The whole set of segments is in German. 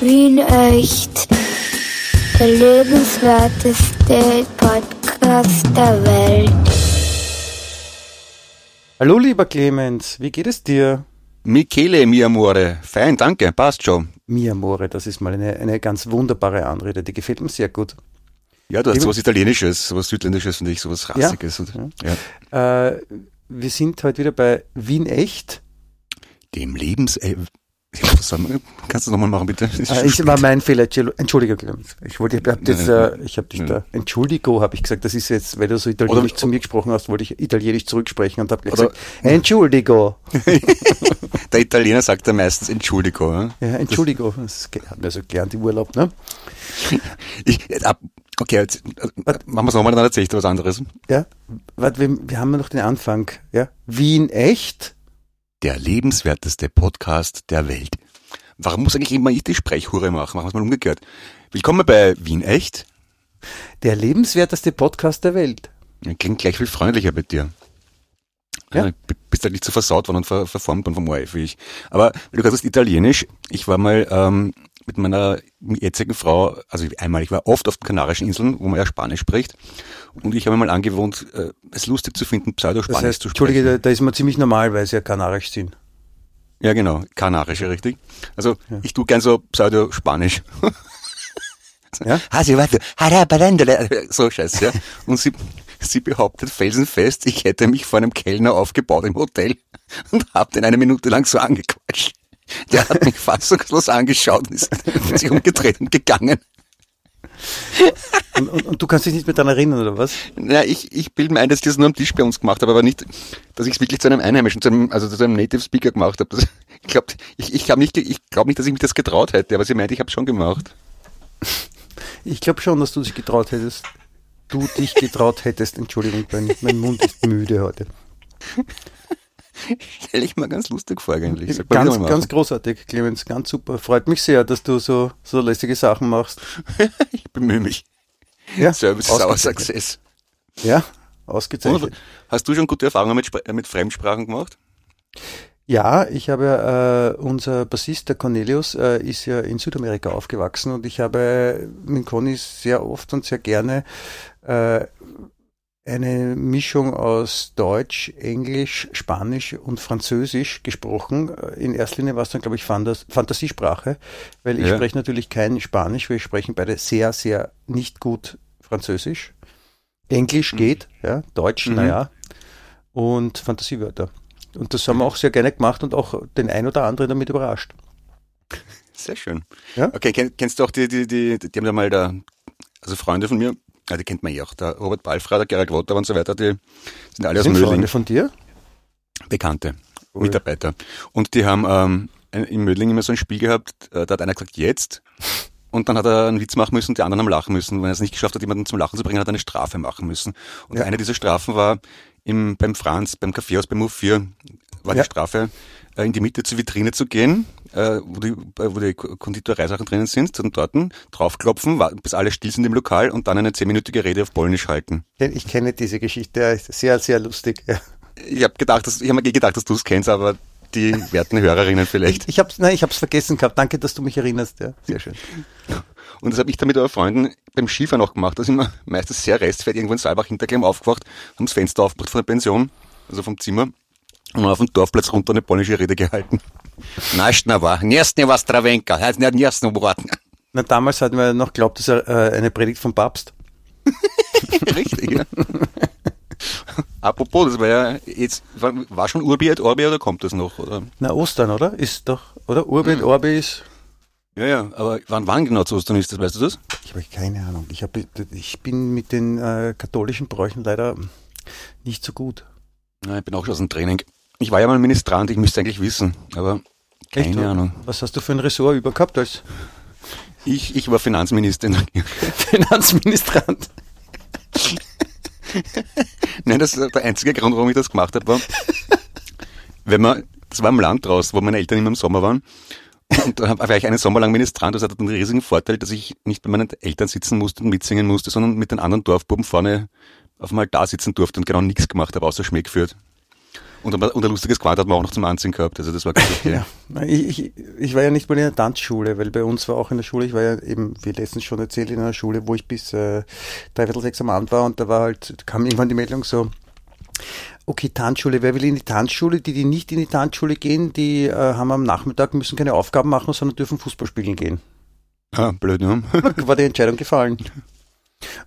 Wien echt. Der lebenswerteste Podcast der Welt. Hallo lieber Clemens, wie geht es dir? Michele, mi amore. Fein, danke, passt schon. Mi amore, das ist mal eine, eine ganz wunderbare Anrede, die gefällt mir sehr gut. Ja, du hast sowas Italienisches, sowas Südländisches und ich sowas Rassiges. und, ja. Äh, wir sind heute wieder bei Wien echt. Dem Lebens... Was soll man- kannst du nochmal machen, bitte? Äh, schon ich war mein Fehler, Entschuldigung, Entschuldige Clemens. Ich wollte, ich hab jetzt, äh, ich habe dich da, Entschuldigo, habe ich gesagt, das ist jetzt, weil du so italienisch Oder- zu mir gesprochen hast, wollte ich italienisch zurücksprechen und habe gesagt, Entschuldigo. Der Italiener sagt ja meistens Entschuldigung. Ja? Ja, Entschuldigo, das hat mir so gelernt im Urlaub, ne? Ich, äh, ab, okay, jetzt, äh, machen wir es nochmal, dann erzähl ich dir was anderes. Ja, warte, wir, wir haben noch den Anfang, ja? Wien echt? Der lebenswerteste Podcast der Welt. Warum muss eigentlich immer ich die Sprechhure machen? Machen wir es mal umgekehrt. Willkommen bei Wien Echt. Der lebenswerteste Podcast der Welt. Klingt gleich viel freundlicher bei dir. Ja. Bist halt nicht so versaut worden und ver verformt worden vom ORF wie ich. Aber du hast, Italienisch, ich war mal ähm, mit meiner jetzigen Frau, also einmal, ich war oft auf den Kanarischen Inseln, wo man ja Spanisch spricht. Und ich habe mir mal angewohnt, äh, es lustig zu finden, Das Pseudo-Spanisch heißt, zu sprechen. Entschuldige, da, da ist man ziemlich normal, weil sie ja kanarisch sind. Ja, genau, Kanarische, richtig. Also ich tue gern so Pseudo-Spanisch. Ja? Harabarandele, so scheiße, ja. Und sie, sie behauptet felsenfest, ich hätte mich vor einem Kellner aufgebaut im Hotel und hab den eine Minute lang so angequatscht. Der hat mich fassungslos angeschaut und ist sich umgedreht und gegangen. Und, und, und du kannst dich nicht mehr daran erinnern, oder was? Na, ich, ich bilde mir ein, dass ich das nur am Tisch bei uns gemacht habe, aber nicht, dass ich es wirklich zu einem Einheimischen, zu einem, also zu einem Native Speaker gemacht habe. Das, ich glaube ich, ich hab nicht, ich glaub nicht, dass ich mich das getraut hätte, aber sie meint, ich habe schon gemacht. Ich glaube schon, dass du dich getraut hättest. Du dich getraut hättest. Entschuldigung, mein, mein Mund ist müde heute. Stell ich mal ganz lustig vor eigentlich. Sag Ganz, ganz großartig, Clemens, ganz super. Freut mich sehr, dass du so, so lästige Sachen machst. Ich bemühe mich. Ja, Service is our ausgezeichnet. success. Ja, ausgezeichnet. hast du schon gute Erfahrungen mit, mit Fremdsprachen gemacht? Ja, ich habe, äh, unser Bassist, der Cornelius, äh, ist ja in Südamerika aufgewachsen und ich habe mit Conny sehr oft und sehr gerne äh, eine Mischung aus Deutsch, Englisch, Spanisch und Französisch gesprochen. In erster Linie war es dann, glaube ich, Fantas Fantasiesprache, weil ich Ja. spreche natürlich kein Spanisch, wir sprechen beide sehr, sehr nicht gut Französisch. Englisch geht, ja, Deutsch, Mhm. naja, und Fantasiewörter. Und das haben wir auch sehr gerne gemacht und auch den ein oder anderen damit überrascht. Sehr schön. Ja. Okay, kenn, kennst du auch die, die, die, die haben da mal da, also Freunde von mir, ja, die kennt man ja auch, der Robert Balfra, der Gerald Wotter und so weiter, die sind alle aus Sind Mödling, Freunde von dir? Bekannte, Cool. Mitarbeiter. Und die haben ähm, in Mödling immer so ein Spiel gehabt, äh, da hat einer gesagt, jetzt. Und dann hat er einen Witz machen müssen, die anderen haben lachen müssen. Wenn er es nicht geschafft hat, jemanden zum Lachen zu bringen, hat er eine Strafe machen müssen. Und Ja. eine dieser Strafen war im, beim Franz, beim Kaffeehaus, beim U4, war Ja. die Strafe, äh, in die Mitte zur Vitrine zu gehen, äh, wo die, äh, wo die Konditoreisachen drinnen sind, und dort draufklopfen, bis alle still sind im Lokal und dann eine zehnminütige Rede auf Polnisch halten. Ich kenne diese Geschichte, ist sehr, sehr lustig. Ja. Ich habe gedacht, dass, ich habe mir gedacht, dass du es kennst, aber die werten Hörerinnen vielleicht. Ich ich hab's vergessen gehabt. Danke, dass du mich erinnerst. Ja, sehr schön. Und das habe ich dann mit euren Freunden beim Skifahren auch gemacht. Da sind wir meistens sehr restfett irgendwo in Saalbach hintergleim aufgewacht, haben das Fenster aufgemacht von der Pension, also vom Zimmer, und auf dem Dorfplatz runter eine polnische Rede gehalten. Naschnava, Niesne was Travenka, heißt nicht Niesne Worten. Na, damals hatten wir noch glaubt, das ist äh, eine Predigt vom Papst. Richtig, ja. Apropos, das war ja jetzt, war, schon Urbi et Orbi oder kommt das noch? Oder? Na, Ostern, oder? Ist doch, oder? Urbi und Orbi ist. Ja, ja, aber wann, wann genau zu Ostern ist das, weißt du das? Ich habe keine Ahnung. Ich, hab, ich bin mit den äh, katholischen Bräuchen leider nicht so gut. Ja, ich bin auch schon aus dem Training. Ich war ja mal Ministrant, ich müsste eigentlich wissen, aber keine Echt? Ahnung. Was hast du für ein Ressort über gehabt als Ich, ich war Finanzminister in der Finanzministrant? Nein, das ist der einzige Grund, warum ich das gemacht habe, war, wenn man, das war im Land raus, wo meine Eltern immer im Sommer waren. Und da war ich einen Sommer lang Ministrant. Das hatte den riesigen Vorteil, dass ich nicht bei meinen Eltern sitzen musste und mitsingen musste, sondern mit den anderen Dorfbuben vorne auf dem Altar sitzen durfte und genau nichts gemacht habe, außer Schmäh geführt. Und, ein- und ein lustiges Quad hat man auch noch zum Anziehen gehabt. Also das war ganz okay. Ja, ich, ich, ich war ja nicht mal in der Tanzschule, weil bei uns war auch in der Schule, ich war ja eben, wie letztens schon erzählt, in einer Schule, wo ich bis äh, dreiviertel sechs am Abend war und da war halt, kam irgendwann die Meldung so, okay, Tanzschule, wer will in die Tanzschule? Die, die nicht in die Tanzschule gehen, die äh, haben am Nachmittag, müssen keine Aufgaben machen, sondern dürfen Fußball spielen gehen. Ah, blöd, ne? war die Entscheidung gefallen.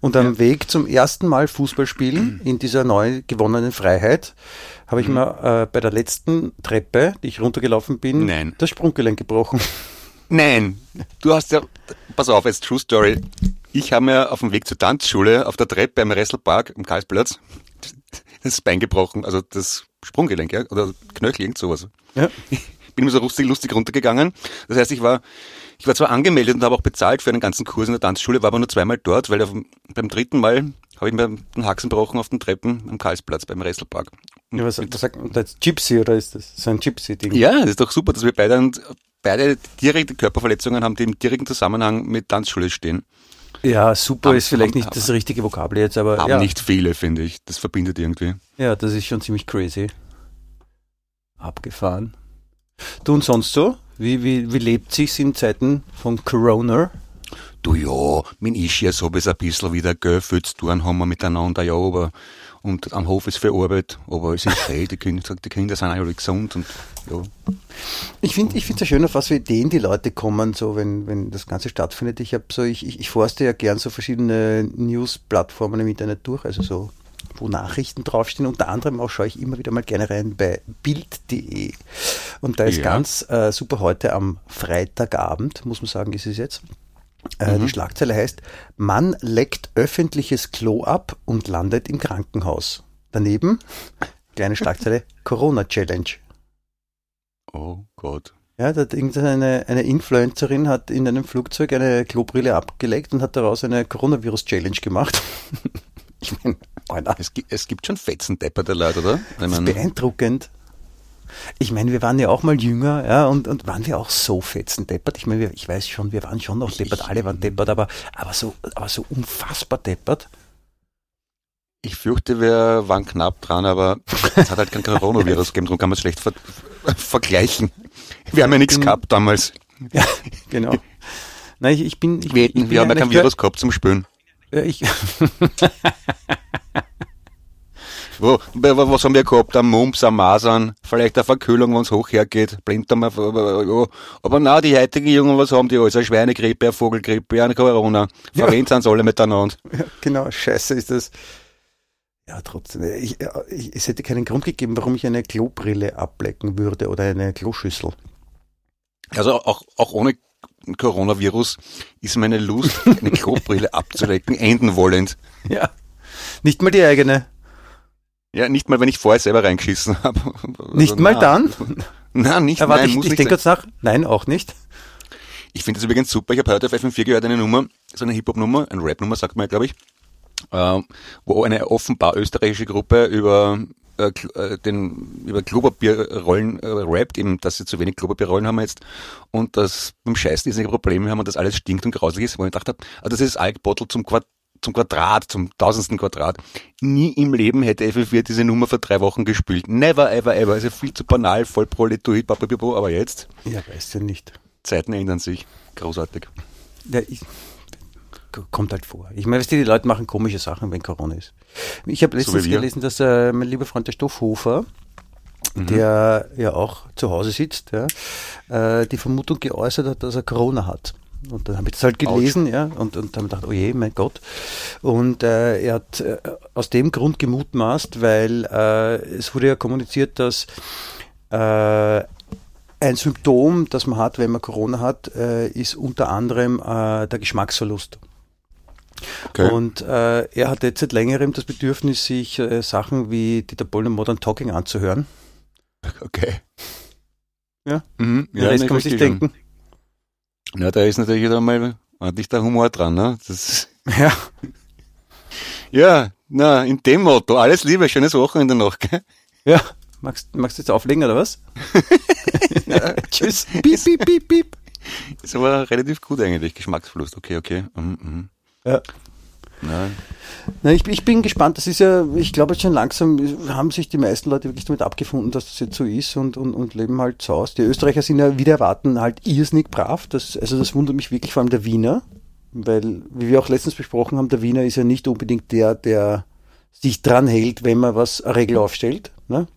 Und am Weg zum ersten Mal Fußball spielen in dieser neu gewonnenen Freiheit habe ich mir äh, bei der letzten Treppe, die ich runtergelaufen bin, Nein. das Sprunggelenk gebrochen. Nein, du hast ja, pass auf, jetzt True Story. Ich habe mir auf dem Weg zur Tanzschule auf der Treppe am Resselpark am Karlsplatz das Bein gebrochen, also das Sprunggelenk, ja, oder Knöchel, irgend sowas. Ja. Bin mir so lustig, lustig runtergegangen. Das heißt, ich war, ich war zwar angemeldet und habe auch bezahlt für einen ganzen Kurs in der Tanzschule, war aber nur zweimal dort, weil auf, beim dritten Mal habe ich mir den Haxen gebrochen auf den Treppen am Karlsplatz beim Resselpark. Ja, was, was sagt man jetzt? Gypsy oder ist das so ein Gypsy-Ding? Ja, das ist doch super, dass wir beide, beide direkte Körperverletzungen haben, die im direkten Zusammenhang mit Tanzschule stehen. Ja, super Haben- ist vielleicht nicht das richtige Vokabel jetzt, aber Haben ja, nicht viele, finde ich. Das verbindet irgendwie. ja, das ist schon ziemlich crazy. Abgefahren. Du und sonst so? Wie, wie, wie lebt sich's in Zeiten von Corona? Du ja, mein ist ja so bis ein bisschen wieder, gell, tun haben wir miteinander, ja, aber, und am Hof ist viel Arbeit, aber es ist okay, die Kinder, die Kinder sind alle gesund und, ja. Ich finde ich finde es ja schön, auf was für Ideen die Leute kommen, so wenn, wenn das Ganze stattfindet. Ich habe so, ich, ich, ich forste ja gern so verschiedene News-Plattformen im Internet durch, also so, wo Nachrichten draufstehen. Unter anderem auch schaue ich immer wieder mal gerne rein bei Bild.de. Und da ist Ja. ganz äh, super heute am Freitagabend, muss man sagen, ist es jetzt. Äh, Die Schlagzeile heißt, Mann leckt öffentliches Klo ab und landet im Krankenhaus. Daneben, kleine Schlagzeile, Corona-Challenge. Oh Gott. Ja, da hat irgendeine eine Influencerin hat in einem Flugzeug eine Klobrille abgelegt und hat daraus eine Coronavirus-Challenge gemacht. ich meine, Es, es gibt schon fetzendepperte Leute, oder? Ich das ist beeindruckend. Ich meine, wir waren ja auch mal jünger, ja, und, und waren wir auch so fetzendeppert? Ich meine, ich weiß schon, wir waren schon noch deppert, alle waren deppert, aber, aber so, aber so unfassbar deppert. ich fürchte, wir waren knapp dran, aber es hat halt kein Coronavirus gegeben, darum kann man es schlecht ver vergleichen. Wir haben ja nichts Mhm. gehabt damals. Ja, genau. Nein, ich, ich bin, ich, Wir, ich bin wir haben ja kein Virus gehabt zum Spülen. Ja, ich, Wo, wa- was haben wir gehabt? Am Mumps, am Masern, vielleicht eine Verkühlung, wenn es hoch hergeht, Blinddarm, aber, ja. aber na, die heutigen Jungen, was haben die alles? Eine Schweinegrippe, eine Vogelgrippe, eine Corona. Verrennt sind alle miteinander. Ja, genau, scheiße ist das. Ja, trotzdem. Ich, ja, ich, es hätte keinen Grund gegeben, warum ich eine Klobrille ablecken würde oder eine Kloschüssel. Also auch, auch ohne Coronavirus ist meine Lust, eine Klobrille abzulecken, enden wollend. Ja. Nicht mal die eigene. Ja, nicht mal, wenn ich vorher selber reingeschissen habe. Nicht mal dann? Nein, nicht, warte, nein, ich, muss ich denke kurz nach. Nein, auch nicht. Ich finde das übrigens super. Ich habe heute auf FM4 gehört eine Nummer, so eine Hip-Hop-Nummer, eine Rap-Nummer, sagt man ja, glaube ich, äh, wo eine offenbar österreichische Gruppe über äh, äh, den über Klopapierrollen äh, rappt, eben, dass sie zu wenig Klopapierrollen haben jetzt und dass beim Scheißen ist ein Problem haben und das alles stinkt und grausig ist, wo ich gedacht habe, also das ist Alkbottle zum Quadrat zum Quadrat, zum tausendsten Quadrat. Nie im Leben hätte FF4 diese Nummer vor drei Wochen gespielt. Never, ever, ever. Also viel zu banal, voll proletoid, papapipo, aber jetzt, Ja, weißt du nicht. Zeiten ändern sich. Großartig. Ja, ich, kommt halt vor. Ich meine, weißt du, die Leute machen komische Sachen, wenn Corona ist. Ich habe letztens wir. gelesen, dass äh, mein lieber Freund der Stoffhofer, der ja auch zu Hause sitzt, ja, äh, die Vermutung geäußert hat, dass er Corona hat. Und dann habe ich das halt gelesen, ja, und, und dann gedacht, oh je, mein Gott. Und äh, er hat äh, aus dem Grund gemutmaßt, weil äh, es wurde ja kommuniziert, dass äh, ein Symptom, das man hat, wenn man Corona hat, äh, ist unter anderem äh, der Geschmacksverlust. Okay. Und äh, er hat jetzt seit längerem das Bedürfnis, sich äh, Sachen wie Dieter Bohlen Modern Talking anzuhören. Okay. Ja. Mhm. Ja, das kann man sich verstehe denken. Ja, da ist natürlich wieder mal ordentlich der Humor dran, ne? Das, Ja, ja, na, in dem Motto. Alles Liebe, schönes Wochenende noch, gell? ja. Magst, magst du jetzt auflegen oder was? ja, tschüss. Piep, piep, piep, piep. Ist aber relativ gut eigentlich, Geschmacksverlust. Okay, okay. Mhm, mhm. Ja. Nein. Na, ich, ich, bin gespannt. Das ist ja, ich glaube jetzt schon langsam haben sich die meisten Leute wirklich damit abgefunden, dass das jetzt so ist und, und, und leben halt so aus. Die Österreicher sind ja wieder erwarten halt irrsinnig brav. Das, also das wundert mich wirklich, vor allem der Wiener. Weil, wie wir auch letztens besprochen haben, der Wiener ist ja nicht unbedingt der, der sich dran hält, wenn man was eine Regel aufstellt. Ne?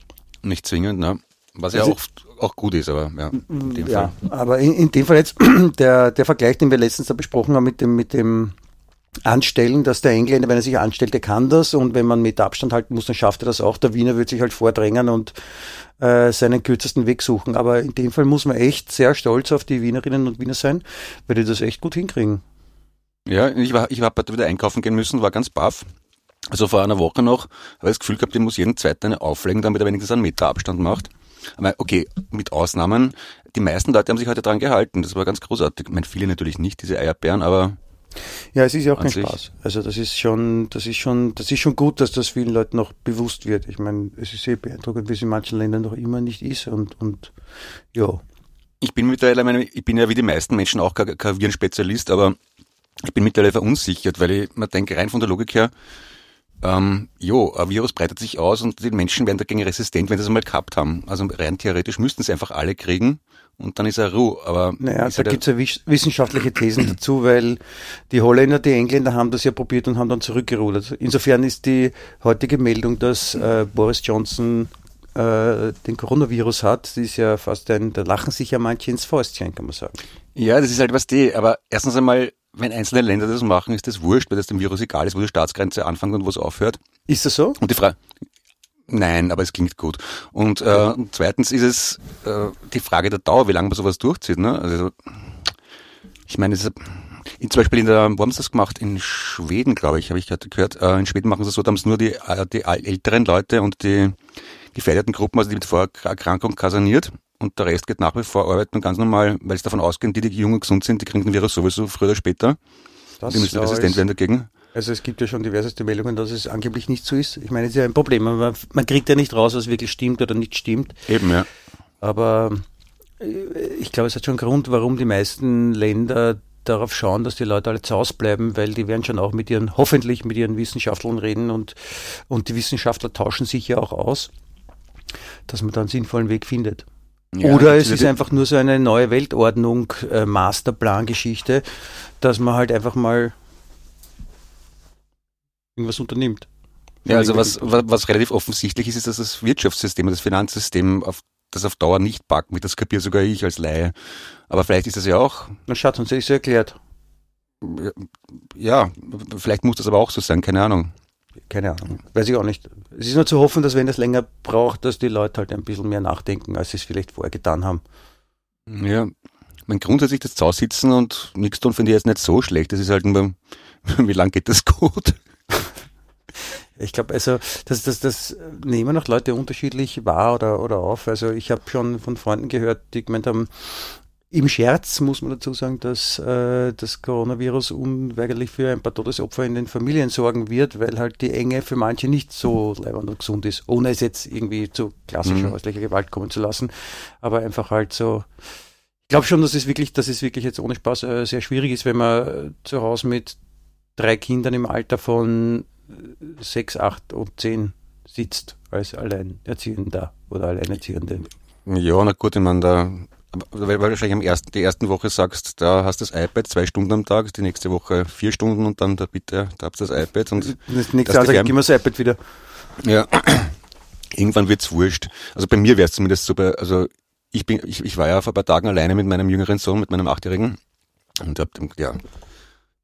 Nicht zwingend, ne? Was ja also, auch, auch gut ist, aber ja. In dem ja, Fall. aber in, in dem Fall jetzt der, der Vergleich, den wir letztens da besprochen haben mit dem, mit dem anstellen, dass der Engländer, wenn er sich anstellt, der kann das und wenn man mit Abstand halten muss, dann schafft er das auch. Der Wiener wird sich halt vordrängen und äh, seinen kürzesten Weg suchen. Aber in dem Fall muss man echt sehr stolz auf die Wienerinnen und Wiener sein, weil die das echt gut hinkriegen. Ja, ich war, ich war wieder einkaufen gehen müssen, war ganz baff. Also vor einer Woche noch habe ich das Gefühl gehabt, ich muss jeden zweiten eine auflegen, damit er wenigstens einen Meter Abstand macht. Aber okay, mit Ausnahmen. Die meisten Leute haben sich heute dran gehalten. Das war ganz großartig. Ich meine, viele natürlich nicht, diese Eierbären, aber ja, es ist ja auch kein Spaß. Also das ist schon, das ist schon, das ist schon gut, dass das vielen Leuten noch bewusst wird. Ich meine, es ist sehr beeindruckend, wie es in manchen Ländern noch immer nicht ist und, und ja. Ich bin mittlerweile, ich bin ja wie die meisten Menschen auch kein, kein Virenspezialist, aber ich bin mittlerweile verunsichert, weil ich mir denke, rein von der Logik her, ähm, jo, ein Virus breitet sich aus und die Menschen werden dagegen resistent, wenn sie es einmal gehabt haben. Also rein theoretisch müssten sie einfach alle kriegen und dann ist er Ruhe. Aber naja, da gibt es ja wissenschaftliche Thesen dazu, weil die Holländer, die Engländer haben das ja probiert und haben dann zurückgerudert. Insofern ist die heutige Meldung, dass äh, Boris Johnson äh, den Coronavirus hat, ist ja fast ein, da lachen sich ja manche ins Fäustchen, kann man sagen. Ja, das ist halt was die, aber erstens einmal, wenn einzelne Länder das machen, ist das wurscht, weil das dem Virus egal ist, wo die Staatsgrenze anfängt und wo es aufhört. Ist das so? Und die Frage, Nein, aber es klingt gut. Und äh, zweitens ist es äh, die Frage der Dauer, wie lange man sowas durchzieht. Ne? Also ich meine, es ist, in, zum Beispiel in der, wo haben sie das gemacht? In Schweden, glaube ich, habe ich gerade gehört. Äh, in Schweden machen sie es so, da haben es nur die, äh, die älteren Leute und die gefährdeten Gruppen, also die mit Vorerkrankung kasaniert. Und der Rest geht nach wie vor arbeiten und ganz normal, weil es davon ausgehen, die, die jung und gesund sind, die kriegen den Virus sowieso früher oder später. Das die müssen resistent werden dagegen. Also es gibt ja schon diverseste Meldungen, dass es angeblich nicht so ist. Ich meine, es ist ja ein Problem. Man, man kriegt ja nicht raus, was wirklich stimmt oder nicht stimmt. Eben, ja. Aber äh, ich glaube, es hat schon einen Grund, warum die meisten Länder darauf schauen, dass die Leute alle zu Hause bleiben, weil die werden schon auch mit ihren, hoffentlich mit ihren Wissenschaftlern reden und, und die Wissenschaftler tauschen sich ja auch aus, dass man da einen sinnvollen Weg findet. Ja, Oder es ist einfach nur so eine neue Weltordnung, äh, Masterplan-Geschichte, dass man halt einfach mal irgendwas unternimmt. Ja, also was, was, was relativ offensichtlich ist, ist, dass das Wirtschaftssystem, das Finanzsystem auf das auf Dauer nicht packt. Mit das kapiere sogar ich als Laie. Aber vielleicht ist das ja auch. Na Schatz, uns ist ja erklärt. Ja, vielleicht muss das aber auch so sein, keine Ahnung. Keine Ahnung, weiß ich auch nicht. Es ist nur zu hoffen, dass wenn das länger braucht, dass die Leute halt ein bisschen mehr nachdenken, als sie es vielleicht vorher getan haben. Ja, mein grundsätzlich das Zausitzen und nichts tun finde ich jetzt nicht so schlecht. Das ist halt nur, wie lange geht das gut? Ich glaube, also das, das, das nehmen auch Leute unterschiedlich wahr oder, oder auf. Also ich habe schon von Freunden gehört, die gemeint haben, im Scherz muss man dazu sagen, dass äh, das Coronavirus unweigerlich für ein paar Todesopfer in den Familien sorgen wird, weil halt die Enge für manche nicht so leibend und gesund ist, ohne es jetzt irgendwie zu klassischer mhm. häuslicher Gewalt kommen zu lassen. Aber einfach halt so. Ich glaube schon, dass es wirklich, dass es wirklich jetzt ohne Spaß äh, sehr schwierig ist, wenn man zu Hause mit drei Kindern im Alter von sechs, acht und zehn sitzt als Alleinerziehender oder Alleinerziehende. Ja, na gut, ich meine, da, weil, weil du wahrscheinlich am ersten, die ersten Woche sagst, da hast du das iPad zwei Stunden am Tag, die nächste Woche vier Stunden und dann da bitte, da habt ihr das iPad und das nächste ich, gib mir das iPad wieder. Ja, irgendwann wird's wurscht. Also bei mir wäre es zumindest so, bei, also ich bin, ich, ich war ja vor ein paar Tagen alleine mit meinem jüngeren Sohn, mit meinem Achtjährigen und hab, ja,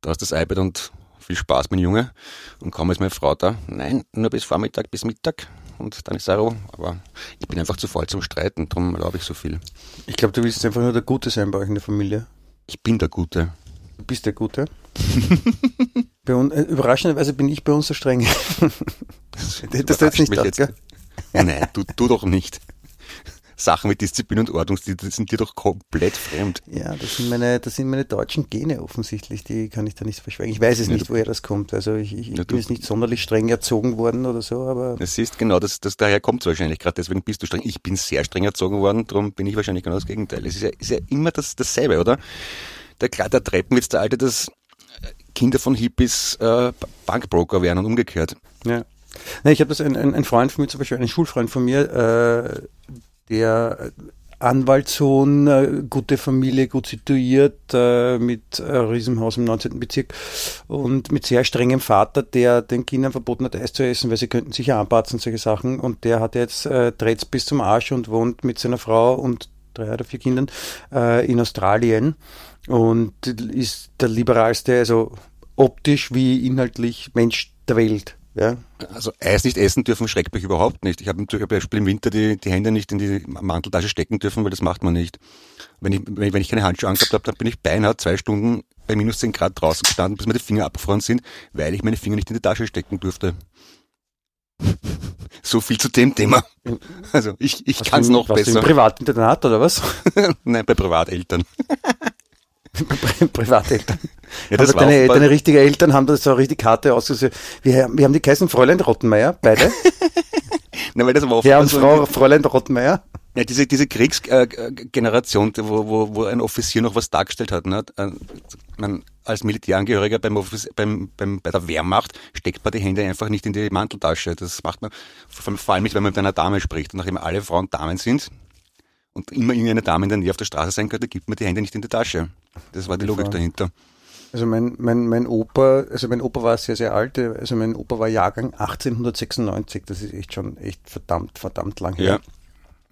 da hast das iPad und viel Spaß, mein Junge. Und kaum ist meine Frau da, nein, nur bis Vormittag, bis Mittag. Und dann ist er auch, aber ich bin einfach zu voll zum Streiten, darum erlaube ich so viel. Ich glaube, du willst einfach nur der Gute sein bei euch in der Familie. Ich bin der Gute. Du bist der Gute? bei uns, äh, überraschenderweise bin ich bei uns so streng. das hättest du jetzt nicht gedacht, gell? Nein, du, du doch nicht. Sachen wie Disziplin und Ordnung, die, die sind dir doch komplett fremd. Ja, das sind meine, das sind meine deutschen Gene offensichtlich, die kann ich da nicht verschweigen. Ich weiß es ja, nicht, woher das kommt. Also ich, ich, ja, bin jetzt nicht sonderlich streng erzogen worden oder so, aber. Das ist genau, das, das daher kommt es wahrscheinlich. Gerade deswegen bist du streng. Ich bin sehr streng erzogen worden, darum bin ich wahrscheinlich genau das Gegenteil. Es ist ja, ist ja immer das, dasselbe, oder? Der, der Treppenwitz, der alte, das Kinder von Hippies äh, Bankbroker werden und umgekehrt. Ja. Nee, ich habe das, ein, ein, ein Freund von mir, zum Beispiel ein Schulfreund von mir, äh, der Anwaltssohn, äh, gute Familie, gut situiert, äh, mit äh, Riesenhaus im 19. Bezirk und mit sehr strengem Vater, der den Kindern verboten hat, Eis zu essen, weil sie könnten sich ja anpatzen, solche Sachen. Und der hat jetzt äh, Dretz bis zum Arsch und wohnt mit seiner Frau und drei oder vier Kindern äh, in Australien und ist der liberalste, also optisch wie inhaltlich Mensch der Welt. Ja. Also Eis nicht essen dürfen schreckt mich überhaupt nicht. Ich habe zum Beispiel im Winter die, die Hände nicht in die Manteltasche stecken dürfen, weil das macht man nicht. Wenn ich, wenn ich, wenn ich keine Handschuhe angehabt habe, dann bin ich beinahe zwei Stunden bei minus 10 Grad draußen gestanden, bis mir die Finger abgefroren sind, weil ich meine Finger nicht in die Tasche stecken durfte. So viel zu dem Thema. Also ich, ich kann es noch besser. Im Privatinternat oder was? Nein, bei Privateltern. Privateltern. Ja, das war deine, deine richtige Eltern haben das so richtig Karte ausgesehen. Wir, wir haben die geheißen Fräulein Rottenmeier, beide. Nein, weil das war oft Herr und so- Frau Fräulein Rottenmeier. Ja, diese, diese Kriegsgeneration, wo, wo, wo ein Offizier noch was dargestellt hat. Ne? Äh, Man, als Militärangehöriger beim, Offiz- beim, beim, bei der Wehrmacht steckt man die Hände einfach nicht in die Manteltasche. Das macht man vor vor allem nicht, wenn man mit einer Dame spricht. Und nachdem alle Frauen Damen sind und immer irgendeine Dame in der Nähe auf der Straße sein könnte, gibt man die Hände nicht in die Tasche. Das war die Logik dahinter. Also mein, mein, mein Opa, also mein Opa war sehr, sehr alt. Also mein Opa war Jahrgang 1896. Das ist echt schon echt verdammt, verdammt lang her.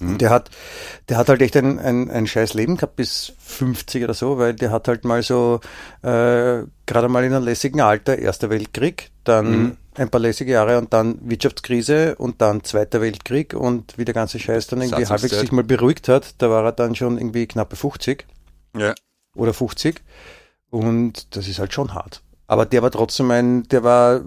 Ja. Und Der hat, der hat halt echt ein, ein, ein scheiß Leben gehabt bis 50 oder so, weil der hat halt mal so äh, gerade mal in einem lässigen Alter Erster Weltkrieg, dann Mhm. Ein paar lässige Jahre und dann Wirtschaftskrise und dann Zweiter Weltkrieg und wie der ganze Scheiß dann irgendwie halbwegs sich mal beruhigt hat, da war er dann schon irgendwie knappe 50 Ja. oder 50 und das ist halt schon hart. Aber der war trotzdem ein, der war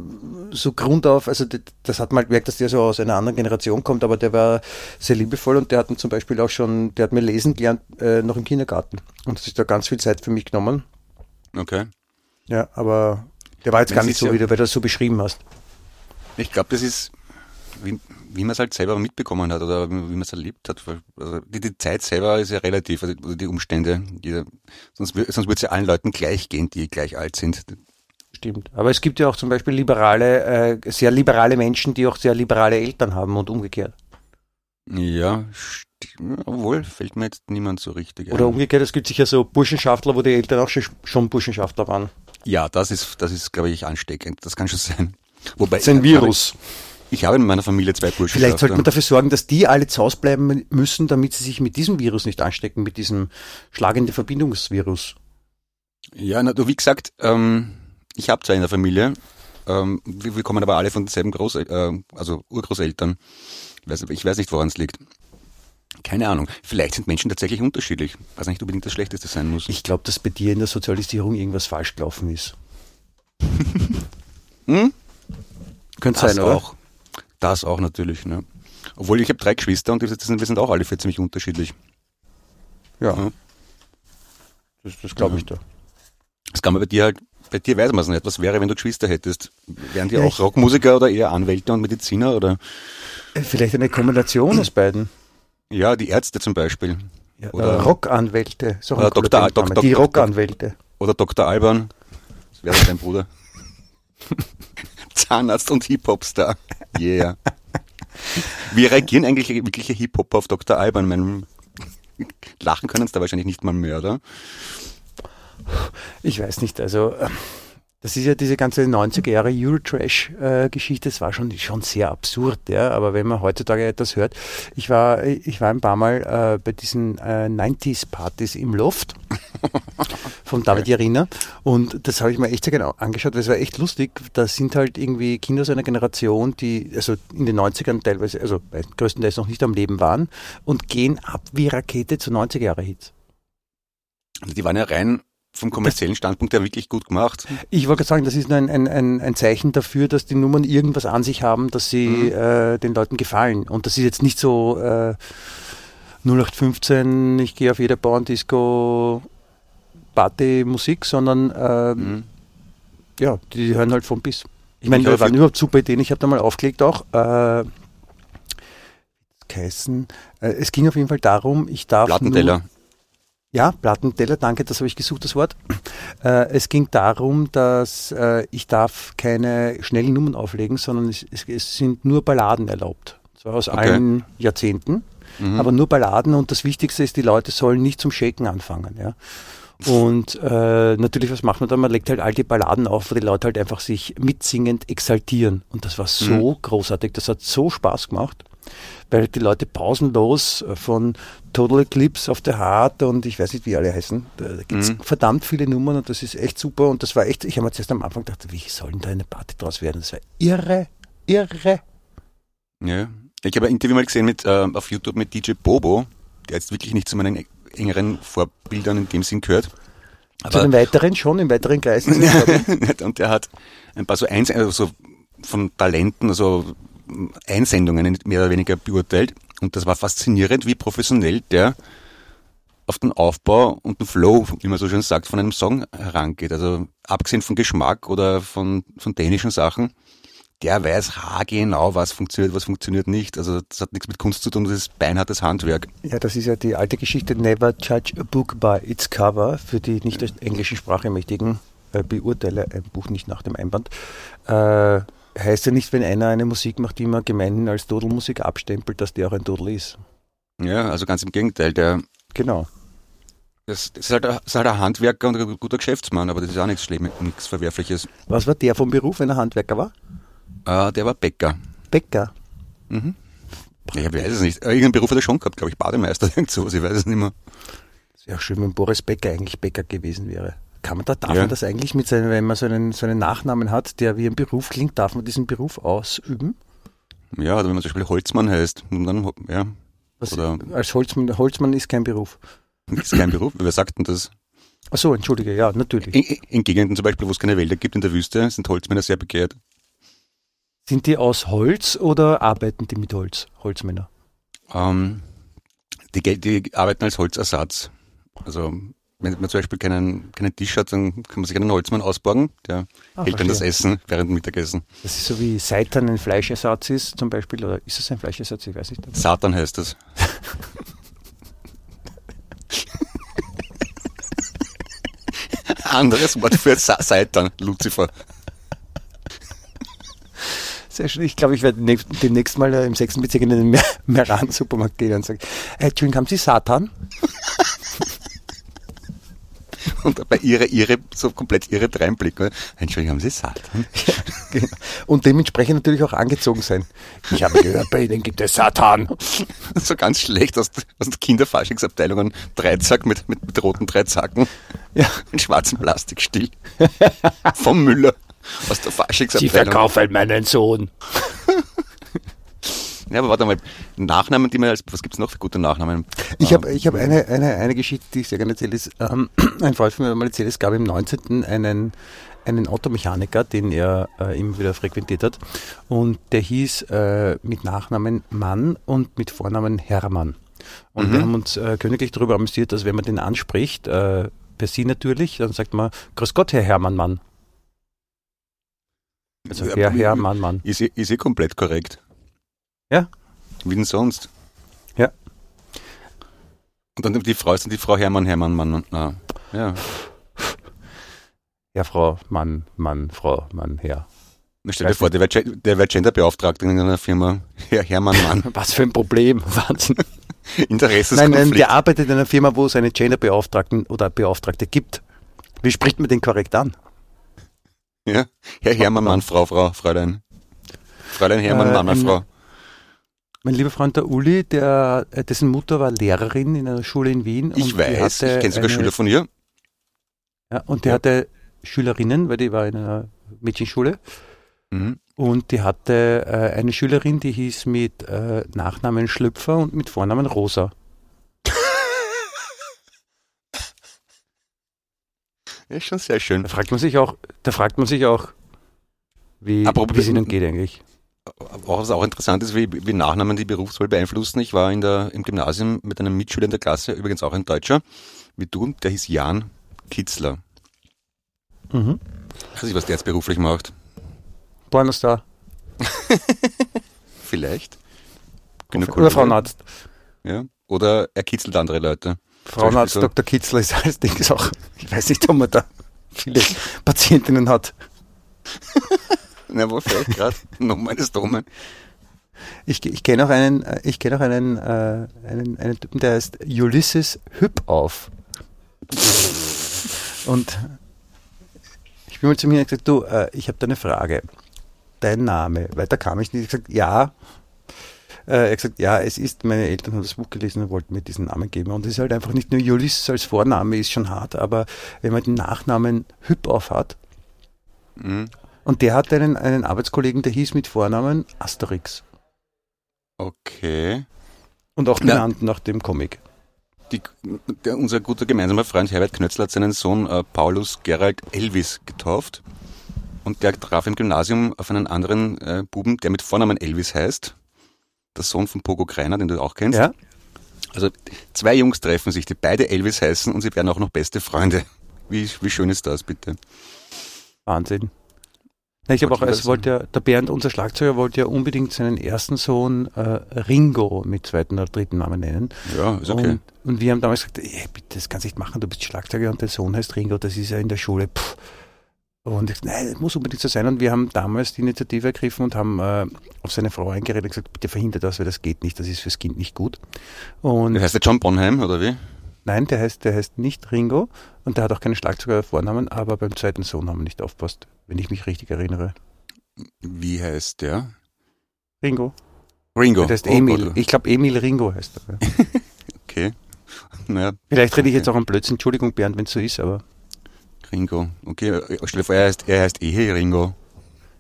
so grundauf, also das, hat man halt gemerkt, dass der so aus einer anderen Generation kommt, aber der war sehr liebevoll und der hat mir zum Beispiel auch schon, der hat mir lesen gelernt, äh, noch im Kindergarten. Und das ist da ganz viel Zeit für mich genommen. Okay. Ja, aber der war jetzt Das gar nicht so, ja- wie du, weil du das so beschrieben hast. Ich glaube, das ist, wie, wie man es halt selber mitbekommen hat oder wie man es erlebt hat. Also die, die Zeit selber ist ja relativ, also die Umstände. Jeder, sonst sonst würde es ja allen Leuten gleich gehen, die gleich alt sind. Stimmt. Aber es gibt ja auch zum Beispiel liberale, äh, sehr liberale Menschen, die auch sehr liberale Eltern haben und umgekehrt. Ja, obwohl fällt mir jetzt niemand so richtig Oder ein. umgekehrt, es gibt sicher so Burschenschaftler, wo die Eltern auch schon, schon Burschenschaftler waren. Ja, das ist, das ist, glaube ich, ansteckend. Das kann schon sein. Wobei Das ist ein Virus. Ich habe in meiner Familie zwei Burschen. Vielleicht sollte man dafür sorgen, dass die alle zu Hause bleiben müssen, damit sie sich mit diesem Virus nicht anstecken, mit diesem schlagende Verbindungsvirus. Ja, na, du, wie gesagt, ähm, ich habe zwei in der Familie. Ähm, wir, wir kommen aber alle von denselben Groß, äh, also Urgroßeltern. Ich weiß, ich weiß nicht, woran es liegt. Keine Ahnung. Vielleicht sind Menschen tatsächlich unterschiedlich, was nicht unbedingt das Schlechteste sein muss. Ich glaube, dass bei dir in der Sozialisierung irgendwas falsch gelaufen ist. Hm? Könnte Das sein, oder? auch. Das auch natürlich. Ne? Obwohl ich habe drei Geschwister und die sind, wir sind auch alle vier ziemlich unterschiedlich. Ja. Ja. Das, das glaube ich Ja. da. Das kann man bei dir halt, bei dir weiß man es nicht. Was wäre, wenn du Geschwister hättest? Wären die Ja, auch Rockmusiker oder eher Anwälte und Mediziner oder? Äh, Vielleicht eine Kombination aus beiden. Ja, die Ärzte zum Beispiel. Oder- äh, Rockanwälte. Ein Oder Dr. Bandname. Dr. Die. Rockanwälte. Oder Dr. Alban. Das wäre dein Bruder. Zahnarzt und Hip-Hop-Star. Yeah. Wie reagieren eigentlich wirkliche Hip-Hopper auf Dr. Alban? Ich meine, lachen können es da wahrscheinlich nicht mal mehr, oder? Ich weiß nicht, also äh, das ist ja diese ganze 90er Jahre Eurotrash-Geschichte, das war schon, schon sehr absurd, ja, aber wenn man heutzutage etwas hört, ich war, ich war ein paar Mal äh, bei diesen äh, 90s-Partys im Loft von David Jarina und das habe ich mir echt sehr genau angeschaut, weil es war echt lustig, da sind halt irgendwie Kinder so einer Generation, die also in den 90ern teilweise, also größtenteils noch nicht am Leben waren und gehen ab wie Rakete zu 90er Jahre Hits. Also die waren ja rein vom kommerziellen Standpunkt her wirklich gut gemacht. Ich wollte gerade sagen, das ist nur ein, ein, ein, Zeichen dafür, dass die Nummern irgendwas an sich haben, dass sie Mhm. äh, den Leuten gefallen. Und das ist jetzt nicht so äh, 0815, ich gehe auf jeder Bauerndisco Party-Musik, sondern äh, Mhm. ja, die hören halt vom Biss. Ich meine, da waren überhaupt super Ideen. Ich habe da mal aufgelegt auch. Äh, geheißen, äh, es ging auf jeden Fall darum, ich darf Plattenteller. Ja, Plattenteller, danke, das habe ich gesucht, das Wort. Äh, es ging darum, dass äh, ich darf keine schnellen Nummern auflegen, sondern es, es, es sind nur Balladen erlaubt. Zwar aus Okay. allen Jahrzehnten, Mhm. aber nur Balladen und das Wichtigste ist, die Leute sollen nicht zum Shaken anfangen. Ja. Und äh, natürlich, was macht man dann? Man legt halt all die Balladen auf, wo die Leute halt einfach sich mitsingend exaltieren. Und das war so großartig, das hat so Spaß gemacht, weil die Leute pausenlos äh, von Total Eclipse of the Heart und ich weiß nicht, wie alle heißen, da gibt es Mhm. verdammt viele Nummern und das ist echt super. Und das war echt, ich habe mir zuerst am Anfang gedacht, wie soll denn da eine Party draus werden? Das war irre, irre. Ja. Ich habe ein Interview mal gesehen mit, äh, auf YouTube mit DJ Bobo, der jetzt wirklich nicht zu meinen engeren Vorbildern in dem Sinn gehört. Zu den weiteren schon, im weiteren Kreis. und der hat ein paar so, Eins also so von Talenten, also Einsendungen mehr oder weniger beurteilt. Und das war faszinierend, wie professionell der auf den Aufbau und den Flow, wie man so schön sagt, von einem Song herangeht. Also abgesehen von Geschmack oder von, von technischen Sachen, der weiß haargenau, was funktioniert, was funktioniert nicht. Also das hat nichts mit Kunst zu tun, das ist beinhartes Handwerk. Ja, das ist ja die alte Geschichte, never judge a book by its cover. Für die nicht englischen Sprache mächtigen äh, beurteile ein Buch nicht nach dem Einband. Äh, heißt ja nicht, wenn einer eine Musik macht, die man gemeinhin als Dodelmusik abstempelt, dass der auch ein Dodel ist. Ja, also ganz im Gegenteil, der, Genau. das, das, ist halt, ein- das ist halt ein Handwerker und ein guter Geschäftsmann, aber das ist auch nichts Schlimmes, nichts Verwerfliches. Was war der vom Beruf, wenn er Handwerker war? Äh, der war Bäcker. Bäcker. Mhm. Ja, Ich weiß es nicht. Irgendeinen Beruf hat er schon gehabt, glaube ich, Bademeister, irgend sowas, ich weiß es nicht mehr. Es wäre auch schön, wenn Boris Becker eigentlich Bäcker gewesen wäre. Kann man da, darf Ja. man das eigentlich mit seinem, wenn man so einen, so einen Nachnamen hat, der wie ein Beruf klingt, darf man diesen Beruf ausüben? Ja, oder wenn man zum Beispiel Holzmann heißt, dann, ja, Was, als Holzmann, Holzmann ist kein Beruf. ist kein Beruf. Wer sagt denn das? Ach so, entschuldige, ja, natürlich. In, in Gegenden zum Beispiel, wo es keine Wälder gibt in der Wüste, sind Holzmänner sehr begehrt. Sind die aus Holz oder arbeiten die mit Holz, Holzmänner? Ähm, die, die arbeiten als Holzersatz. Also, wenn man zum Beispiel keinen, keinen Tisch hat, dann kann man sich einen Holzmann ausborgen, der Ah, hält dann das. Essen während dem Mittagessen. Das ist so wie Seitan ein Fleischersatz ist, zum Beispiel, oder ist es ein Fleischersatz? Ich weiß nicht. Satan heißt das. Anderes Wort für Sa Satan, Lucifer. Sehr schön. Ich glaube, ich werde demnächst, mal äh, im sechsten Bezirk in den Mer Meran-Supermarkt gehen und sagen, äh, Entschuldigung, haben Sie Satan? Und dabei ihre, ihre, so komplett ihre reinblicken. Entschuldigung, haben Sie Satan? Genau. Und dementsprechend natürlich auch angezogen sein. Ich habe gehört, bei Ihnen gibt es Satan. So ganz schlecht aus, aus der Kinderfaschingsabteilung ein Dreizack mit, mit, mit roten Dreizacken. Ja. In schwarzem Plastikstiel. Vom Müller. Aus der Sie Faschingsabteilung. verkaufen meinen Sohn. Ja, aber warte mal. Nachnamen, die man als, was gibt's noch für gute Nachnamen? Ich Ähm, habe ich hab eine, eine, eine Geschichte, die ich sehr gerne erzähle. Ist, ähm, ein Freund von mir hat mal erzählt, es gab im 19. einen, einen Automechaniker, den er äh, immer wieder frequentiert hat. Und der hieß äh, mit Nachnamen Mann und mit Vornamen Hermann. Und Mhm. wir haben uns äh, königlich darüber amüsiert, dass wenn man den anspricht, äh, per Sie natürlich, dann sagt man, Grüß Gott, Herr Hermann Mann. Also Herr aber- Hermann Mann. Ist, eh- ist eh komplett korrekt. Ja. Wie denn sonst? Ja. Und dann die Frau ist dann die Frau Hermann, Hermann, Mann, Mann. Ah, ja. Ja, Frau, Mann, Mann, Frau, Mann, Herr. Stell dir vor, der wäre Gen- der wär Genderbeauftragter in einer Firma. Herr Hermann, Mann. Was für ein Problem, Wahnsinn. Nein, Interessenskonflikt. nein, der arbeitet in einer Firma, wo es eine Genderbeauftragten oder Beauftragte gibt. Wie spricht man den korrekt an? ja. Herr Hermann, Mann, Frau, Frau, Fräulein. Fräulein Hermann, Äh, Mann, Frau. Mein lieber Freund der Uli, der, äh, dessen Mutter war Lehrerin in einer Schule in Wien. Ich weiß, ich kenne sogar eine- Schüler von ihr. Ja, und die Ja. hatte Schülerinnen, weil die war in einer Mädchenschule. Mhm. Und die hatte äh, eine Schülerin, die hieß mit äh, Nachnamen Schlüpfer und mit Vornamen Rosa. Ja, ist schon sehr schön. Da fragt man sich auch, da fragt man sich auch, wie es ihnen geht eigentlich. Auch, was auch interessant ist, wie, wie Nachnamen die Berufswahl beeinflussen. Ich war in der, im Gymnasium mit einem Mitschüler in der Klasse, übrigens auch ein Deutscher, wie du, der hieß Jan Kitzler. Mhm. Ich weiß nicht, was der jetzt beruflich macht. Pornostar. Vielleicht. Oder. Frauenarzt. Ja. Oder er kitzelt andere Leute. Frauenarzt so. Dr. Kitzler ist als Ding auch. Ich weiß nicht, ob man da viele Patientinnen hat. Na, wo vielleicht gerade Nummer eines Dummen. Ich, ich kenne auch einen, äh, ich kenne auch einen, äh, einen, einen Typen, der heißt Ulysses Hüppauf. Und ich bin mal zu mir und gesagt, du, äh, ich habe da eine Frage. Dein Name, weiter kam ich nicht. Ich gesagt, ja. Äh, er hat gesagt, ja, es ist, meine Eltern haben das Buch gelesen und wollten mir diesen Namen geben. Und es ist halt einfach nicht nur Ulysses als Vorname, ist schon hart, aber wenn man den Nachnamen Hüppauf hat, Mhm. Und der hat einen, einen Arbeitskollegen, der hieß mit Vornamen Asterix. Okay. Und auch Ja. benannt nach dem Comic. Die, der, unser guter gemeinsamer Freund Herbert Knötzl hat seinen Sohn äh, Paulus Gerald Elvis getauft. Und der traf im Gymnasium auf einen anderen äh, Buben, der mit Vornamen Elvis heißt. Der Sohn von Pogo Greiner, den du auch kennst. Ja? Also zwei Jungs treffen sich, die beide Elvis heißen und sie werden auch noch beste Freunde. Wie, wie schön ist das, bitte? Wahnsinn. Na, ich habe auch, das wollte ja, der Bernd, unser Schlagzeuger, wollte ja unbedingt seinen ersten Sohn äh, Ringo mit zweiten oder dritten Namen nennen. Ja, ist okay. Und, und wir haben damals gesagt, ey, bitte, das kannst du nicht machen, du bist Schlagzeuger und dein Sohn heißt Ringo, das ist ja in der Schule. Pff. Und ich gesagt, nein, das muss unbedingt so sein. Und wir haben damals die Initiative ergriffen und haben äh, auf seine Frau eingeredet und gesagt, bitte verhindert das, weil das geht nicht, das ist fürs Kind nicht gut. Und heißt der John Bonheim, oder wie? Nein, der heißt, der heißt nicht Ringo und der hat auch keinen Schlagzeuger Vornamen, aber beim zweiten Sohn haben wir nicht aufpasst, wenn ich mich richtig erinnere. Wie heißt der? Ringo. Ringo. Der heißt Oh Emil. Gott, Ich glaube, Emil Ringo heißt er. Okay. Naja, Vielleicht rede ich jetzt auch am Blödsinn. Entschuldigung, Bernd, wenn es so ist, aber. Ringo. Okay, stell dir vor, er heißt, er heißt Ehe Ringo.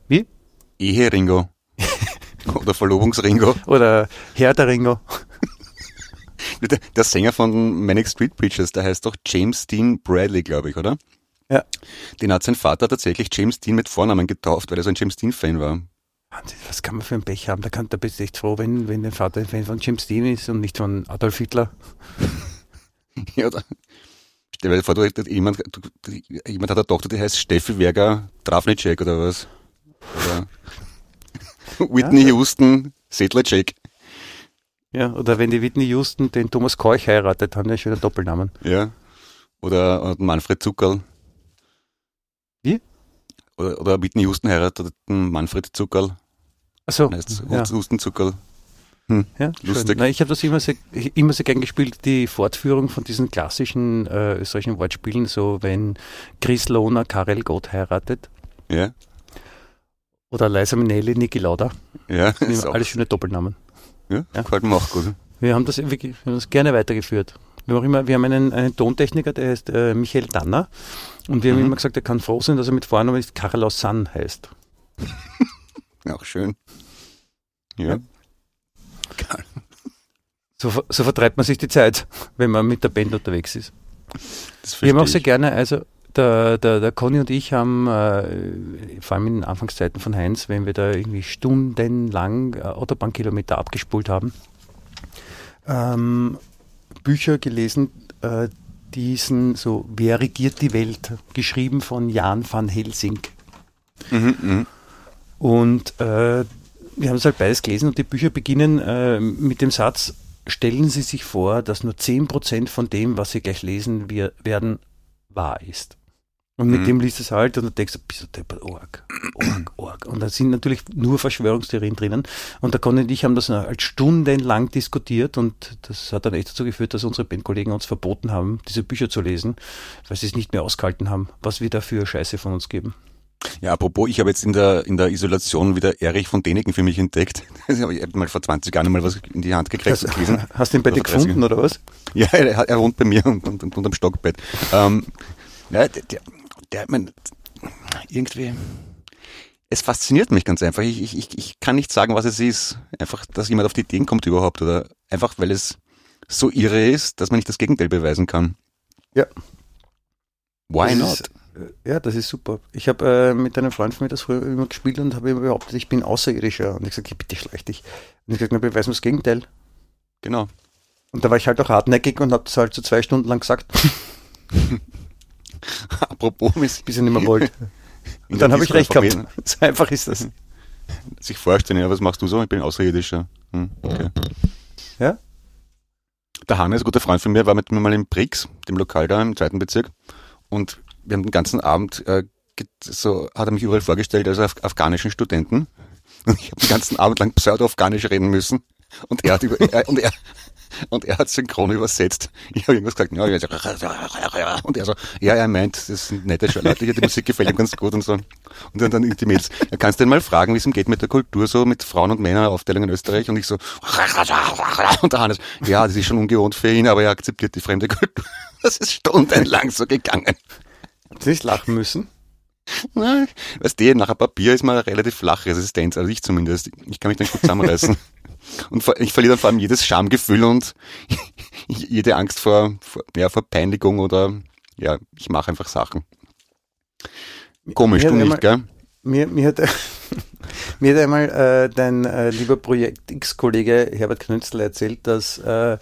Wie? Ehe Ringo. Oder Verlobungsringo. Oder Herr der Ringo. Der, der Sänger von Manic Street Preachers, der heißt doch James Dean Bradley, glaube ich, oder? Ja. Den hat sein Vater tatsächlich James Dean mit Vornamen getauft, weil er so ein James Dean-Fan war. Wahnsinn, was kann man für ein Pech haben? Da, kann, da bist du echt froh, wenn, wenn dein Vater ein Fan von James Dean ist und nicht von Adolf Hitler. Ja, oder? Stell dir vor, du, jemand, du, jemand hat eine Tochter, die heißt Steffi Werger Drafnicek oder was? Oder Whitney Houston Sedlacek. Ja, oder wenn die Whitney Houston den Thomas Keuch heiratet, haben die einen schönen Doppelnamen. Ja. Oder Manfred Zuckerl. Wie? Oder, oder Whitney Houston heiratet Manfred Zuckerl. Achso, Heißt ja, Houston Zuckerl. ja, lustig. schön. Na, ich habe das immer sehr, immer sehr gern gespielt, die Fortführung von diesen klassischen äh, österreichischen Wortspielen, so wenn Chris Lohner Karel Gott heiratet Ja. oder Liza Minnelli Niki Lauda. Ja. Ist Immer auch, Alle schöne Doppelnamen. Ja, Ja. gefällt mir auch gut. Wir haben das wir haben das gerne weitergeführt. Wir haben, immer, wir haben einen, einen Tontechniker, der heißt äh, Michael Danner. Und wir haben Mhm. immer gesagt, er kann froh sein, dass er mit Vornamen ist Carlos San heißt. Auch schön. Ja. Ja. So, so vertreibt man sich die Zeit, wenn man mit der Band unterwegs ist. Das Wir haben auch sehr gerne, also der, der, der Conny und ich haben, äh, vor allem in den Anfangszeiten von Heinz, wenn wir da irgendwie stundenlang äh, Autobahnkilometer abgespult haben, ähm, Bücher gelesen, äh, diesen so Wer regiert die Welt, geschrieben von Jan van Helsing. Mhm, mhm. Und äh, wir haben es halt beides gelesen und die Bücher beginnen äh, mit dem Satz, stellen Sie sich vor, dass nur 10% von dem, was Sie gleich lesen wir, werden, wahr ist. Und mit Mhm. dem liest es halt und du denkst, bist du deppert, org, org, org. Und da sind natürlich nur Verschwörungstheorien drinnen. Und der Conny und ich haben das halt stundenlang diskutiert und das hat dann echt dazu geführt, dass unsere Bandkollegen uns verboten haben, diese Bücher zu lesen, weil sie es nicht mehr ausgehalten haben, was wir da für Scheiße von uns geben. Ja, apropos, ich habe jetzt in der, in der Isolation wieder Erich von Däniken für mich entdeckt. Ich habe mal vor 20 Jahren mal was in die Hand gekriegt und gelesen. Hast du ihn bei dir Oder 30. gefunden oder was? Ja, er, er wohnt bei mir und, und, und unterm Stockbett. Ähm, ja, der, der, der mein, irgendwie, es fasziniert mich ganz einfach. Ich, ich, ich- kann nicht sagen, was es ist. Einfach, dass jemand auf die Ideen kommt überhaupt oder einfach, weil es so irre ist, dass man nicht das Gegenteil beweisen kann. Ja. Why Das not? Ist, äh, ja, das ist super. Ich habe äh, mit einem Freund von mir das früher immer gespielt und habe immer behauptet, ich bin Außerirdischer. Und ich gesagt, bitte schleich dich. Und ich gesagt, na, beweis mir das Gegenteil. Genau. Und da war ich halt auch hartnäckig und habe das halt so zwei Stunden lang gesagt, Apropos, bis ihr nicht mehr wollt. Und dann habe ich recht gehabt. So einfach ist das. sich vorstellen, ja, was machst du so? Ich bin Außerirdischer. Hm, okay. Ja? der Hannes, ein guter Freund von mir, war mit mir mal im Brix, dem Lokal da im zweiten Bezirk. Und wir haben den ganzen Abend, äh, so hat er mich überall vorgestellt als af afghanischen Studenten. Und ich habe den ganzen Abend lang pseudo-afghanisch reden müssen. Und er hat über, er, und er, und er hat synchron übersetzt. Ich habe irgendwas gesagt, ja, ja, und er so, ja, er meint, das sind nette Leute die Musik gefällt ihm ganz gut und so. Und dann, dann die Mails, ja, kannst du denn mal fragen, wie es ihm geht mit der Kultur, so mit Frauen und Männern Aufteilung in Österreich? Und ich so, und der Hannes, ja, das ist schon ungewohnt für ihn, aber er akzeptiert die fremde Kultur. Das ist stundenlang so gegangen. Habt ihr nicht lachen müssen? Na, weißt du, nach Papier ist man relativ flach Resistenz, also ich zumindest. Ich kann mich dann gut zusammenreißen. Und ich verliere dann vor allem jedes Schamgefühl und jede Angst vor, vor, ja, vor Peinigung oder ja, ich mache einfach Sachen. Komisch, du nicht, gell? Mir, mir, hat, mir hat einmal äh, dein äh, lieber Projekt X-Kollege Herbert Knünzler erzählt, dass äh,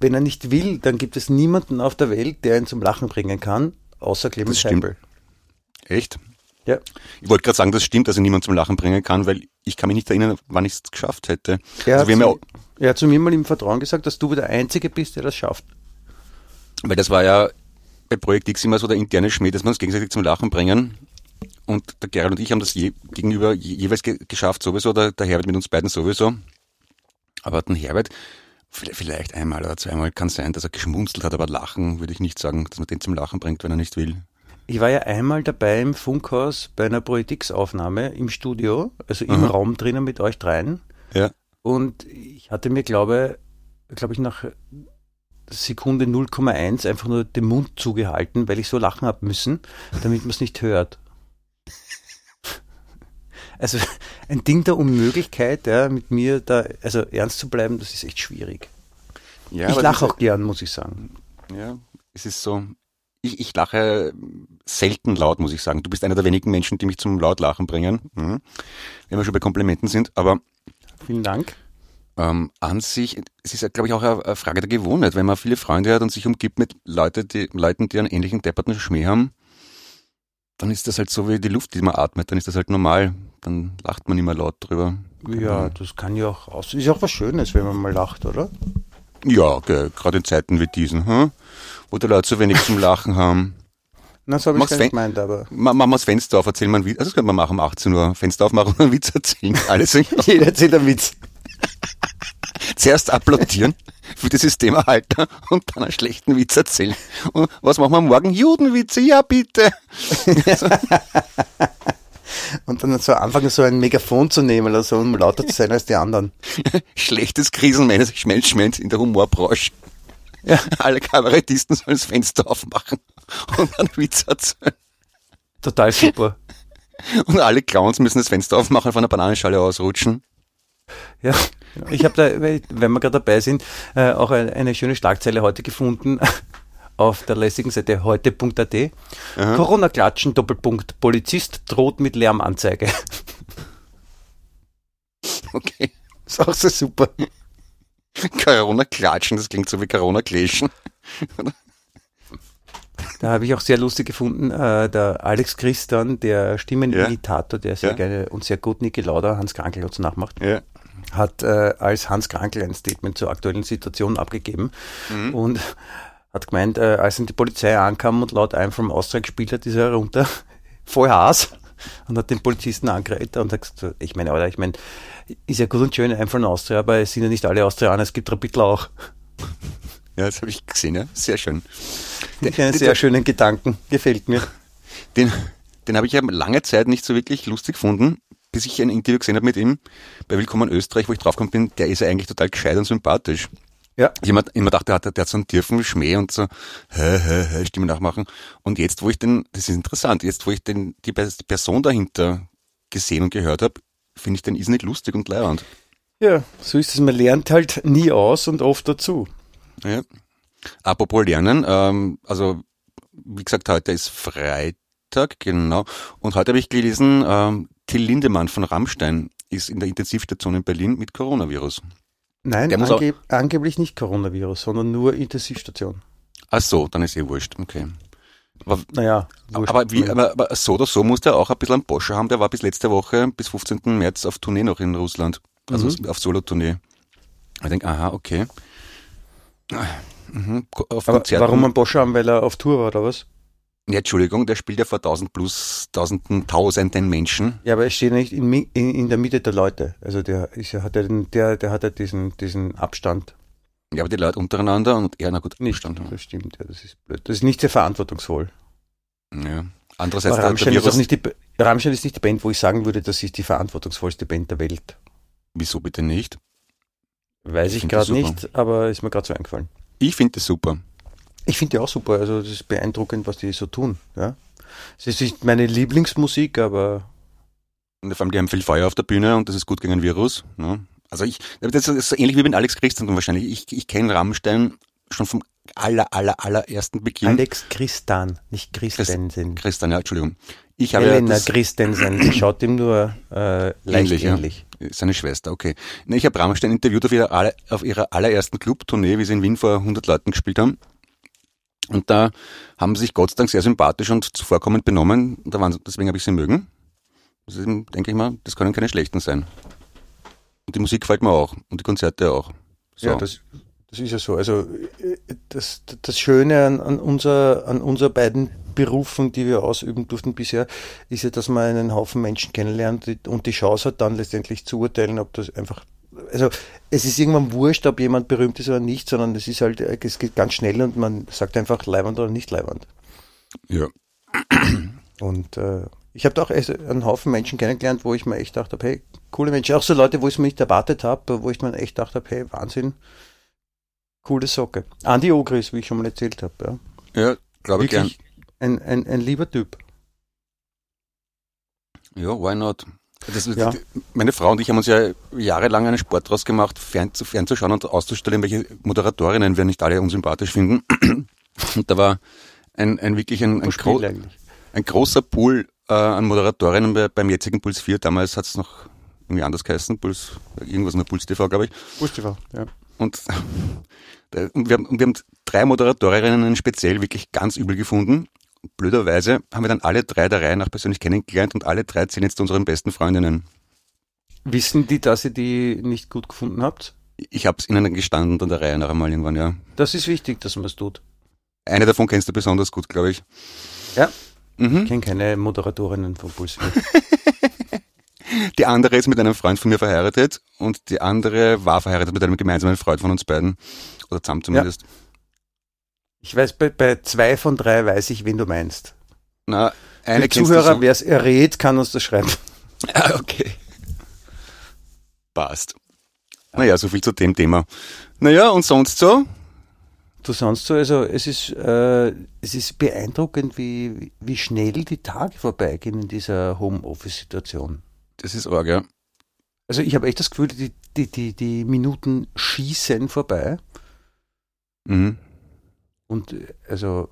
wenn er nicht will, dann gibt es niemanden auf der Welt, der ihn zum Lachen bringen kann, außer Clemens Scheibel. Echt? Ja. Ich wollte gerade sagen, das stimmt, dass er niemand zum Lachen bringen kann, weil ich kann mich nicht erinnern, wann ich es geschafft hätte. Er, also hat zu, er hat zu mir mal im Vertrauen gesagt, dass du der Einzige bist, der das schafft. Weil das war ja bei Projekt X immer so der interne Schmäh, dass wir uns gegenseitig zum Lachen bringen. Und der Gerald und ich haben das je, gegenüber je, jeweils ge geschafft sowieso, der, der Herbert mit uns beiden sowieso. Aber den Herbert, vielleicht einmal oder zweimal kann sein, dass er geschmunzelt hat, aber lachen würde ich nicht sagen, dass man den zum Lachen bringt, wenn er nicht will. Ich war ja einmal dabei im Funkhaus bei einer Politics-Aufnahme im Studio, also im Aha. Raum drinnen mit euch dreien. Ja. Und ich hatte mir, glaube, glaube ich, nach Sekunde 0,1 einfach nur den Mund zugehalten, weil ich so lachen habe müssen, damit man es nicht hört. Also ein Ding der Unmöglichkeit, ja, mit mir da, also ernst zu bleiben, das ist echt schwierig. Ja, ich lache auch gern, muss ich sagen. Ja, es ist so, ich, ich lache selten laut, muss ich sagen. Du bist einer der wenigen Menschen, die mich zum Lautlachen bringen. Mhm. Wenn wir schon bei Komplimenten sind, aber. Vielen Dank. Ähm, an sich, es ist, glaube ich, auch eine Frage der Gewohnheit. Wenn man viele Freunde hat und sich umgibt mit Leute, die, Leuten, die einen ähnlichen depperten Schmäh haben, dann ist das halt so wie die Luft, die man atmet. Dann ist das halt normal. Dann lacht man immer laut drüber. Ja, das kann ja auch aus. Ist auch was Schönes, wenn man mal lacht, oder? Ja, gerade in Zeiten wie diesen. Hm? wo die Leute so wenig zum Lachen haben. Na, so habe ich nicht gemeint, aber. Machen wir das Fenster auf, erzählen wir einen Witz. Also das könnte man machen um 18 Uhr. Fenster aufmachen und einen Witz erzählen. Alles Jeder erzählt einen Witz. Zuerst applaudieren für das Systemerhalter und dann einen schlechten Witz erzählen. Und was machen wir morgen? Judenwitze, ja bitte. und dann so anfangen, so ein Megafon zu nehmen oder so, um lauter zu sein als die anderen. Schlechtes Krisenmanagement schmelz in der Humorbranche. Ja. Alle Kabarettisten sollen das Fenster aufmachen und dann Witz erzählen. Total super. Und alle Clowns müssen das Fenster aufmachen, von der Bananenschale ausrutschen. Ja, ich habe da, wenn wir gerade dabei sind, äh, auch eine schöne Schlagzeile heute gefunden auf der lässigen Seite heute.at. Corona-Klatschen, Doppelpunkt, Polizist droht mit Lärmanzeige. Okay. Ist auch so super. Corona-Klatschen, das klingt so wie Corona-Kläschen. Da habe ich auch sehr lustig gefunden, äh, der Alex Christian, der Stimmenimitator, der sehr ja. gerne und sehr gut Niki Lauda, Hans Krankel dazu nachmacht, ja. hat äh, als Hans Krankel ein Statement zur aktuellen Situation abgegeben mhm. und hat gemeint, äh, als dann die Polizei ankam und laut I'm from Austria gespielt hat, ist er runter, voll Haas und hat den Polizisten angeredet und hat gesagt, ich meine, oder ich meine, ist ja gut und schön, einfach in Austria, aber es sind ja nicht alle Austrianer, es gibt Rapidler auch. Ja, das habe ich gesehen, ja. Sehr schön. Den, einen sehr schönen Gedanken, gefällt mir. Den, den habe ich ja lange Zeit nicht so wirklich lustig gefunden, bis ich ein Interview gesehen habe mit ihm bei Willkommen Österreich, wo ich draufgekommen bin, der ist ja eigentlich total gescheit und sympathisch. Ja. Ich immer, immer dachte, der hat, der hat so einen tiefen Schmäh und so, hä, hä, hä, Stimme nachmachen. Und jetzt, wo ich den, das ist interessant, jetzt, wo ich den, die Person dahinter gesehen und gehört habe, finde ich den ist nicht lustig und leiernd. Ja, so ist es. Man lernt halt nie aus und oft dazu. Ja. Apropos Lernen, ähm, also wie gesagt, heute ist Freitag, genau. Und heute habe ich gelesen, ähm, Till Lindemann von Rammstein ist in der Intensivstation in Berlin mit Coronavirus. Nein, angeb angeblich nicht Coronavirus, sondern nur Intensivstation. Ach so, dann ist eh wurscht, okay. Aber, naja, aber, wie, aber, aber, so oder so muss der auch ein bisschen einen Boscher haben. Der war bis letzte Woche, bis 15. März auf Tournee noch in Russland. Also mhm. auf Solo-Tournee. Ich denke, aha, okay. Mhm. Aber Konzerten. warum ein Boscham, weil er auf Tour war, oder was? Ja, Entschuldigung, der spielt ja vor tausend plus tausenden, tausenden Menschen. Ja, aber er steht nicht in, in, in der Mitte der Leute. Also der ist ja, hat ja den, der, der hat ja diesen, diesen Abstand. Ja, aber die Leute untereinander und er, na gut, Nicht. Abstand. Das stimmt, ja, das ist blöd. Das ist nicht sehr verantwortungsvoll. Ja. Andererseits, Aber Rammstein ist, nicht die, Rammstein ist nicht die Band, wo ich sagen würde, das ist die verantwortungsvollste Band der Welt. wieso bitte nicht? Weiß Ich ich gerade nicht, aber ist mir gerade so eingefallen. Ich finde das super. Ich finde die auch super. Also das ist beeindruckend, was die so tun. Ja. Es ist nicht meine Lieblingsmusik, aber Und vor allem, die haben viel Feuer auf der Bühne und das ist gut gegen ein Virus. Ne? Also ich, das ist so ähnlich wie bei Alex Christensen wahrscheinlich. Ich, ich kenne Rammstein schon vom aller, aller, allerersten Beginn. Alex Christan, nicht Christensen. Christian, ja, Entschuldigung. Ich habe ja Helena das, Christensen, die schaut ihm nur äh, leicht Ähnlich, ähnlich. ja. seine Schwester, okay. Ich habe Rammstein interviewt auf ihrer, aller- auf ihrer allerersten Clubtournee, wie sie in Wien vor 100 Leuten gespielt haben. Und da haben sie sich Gott sei Dank sehr sympathisch und zuvorkommend benommen. Da waren, deswegen habe ich sie mögen. Das ist, denke ich mal, das können keine schlechten sein. Und die Musik gefällt mir auch. Und die Konzerte auch. So. Ja, das, das ist ja so. Also das, das Schöne an, an, unser, an unser beiden Berufen, die wir ausüben durften bisher, ist ja, dass man einen Haufen Menschen kennenlernt und die Chance hat, dann letztendlich zu urteilen, ob das einfach. Also es ist irgendwann wurscht, ob jemand berühmt ist oder nicht, sondern es ist halt, äh, es geht ganz schnell und man sagt einfach leiwand oder nicht leiwand. ja. Und äh, ich habe da auch echt einen Haufen Menschen kennengelernt, wo ich mir echt dachte, hey, coole Menschen. Auch so Leute, wo ich es mir nicht erwartet habe, wo ich mir echt dachte, hey, Wahnsinn, coole Socke. Andi Ogris, wie ich schon mal erzählt habe. Ja. Ja, glaube ich gern. Ein, ein, ein lieber Typ. Ja, why not? Das, Ja. Meine Frau und ich haben uns ja jahrelang einen Sport draus gemacht, fern, zu, fernzuschauen und auszustellen, welche Moderatorinnen wir nicht alle unsympathisch finden. Und da war ein, ein wirklich ein, ein, gro ein großer Pool äh, an Moderatorinnen bei, beim jetzigen Puls 4. Damals hat es noch irgendwie anders geheißen, Puls, irgendwas mit Puls TV, glaube ich. Wusste ja. Und, und, wir haben, und wir haben drei Moderatorinnen speziell wirklich ganz übel gefunden. Blöderweise haben wir dann alle drei der Reihe nach persönlich kennengelernt und alle drei zählen jetzt zu unseren besten Freundinnen. Wissen die, dass ihr die nicht gut gefunden habt? Ich habe es ihnen gestanden an der Reihe nach einmal irgendwann, ja. Das ist wichtig, dass man es tut. Eine davon kennst du besonders gut, glaube ich. Ja. Ich Mhm. kenne keine Moderatorinnen von Puls 4. Die andere ist mit einem Freund von mir verheiratet und die andere war verheiratet mit einem gemeinsamen Freund von uns beiden. Oder zusammen zumindest. Ich weiß, bei, bei zwei von drei weiß ich, wen du meinst. Na, Für eine du Zuhörer, wer es errät, kann uns das schreiben. Ah, okay. Passt. Naja, so viel zu dem Thema. Naja, und sonst so? Du sonst so, also es ist, äh, es ist beeindruckend, wie, wie schnell die Tage vorbeigehen in dieser Homeoffice-Situation. Das ist arg, ja. Also ich habe echt das Gefühl, die, die, die, die Minuten schießen vorbei. Mhm. Und äh, also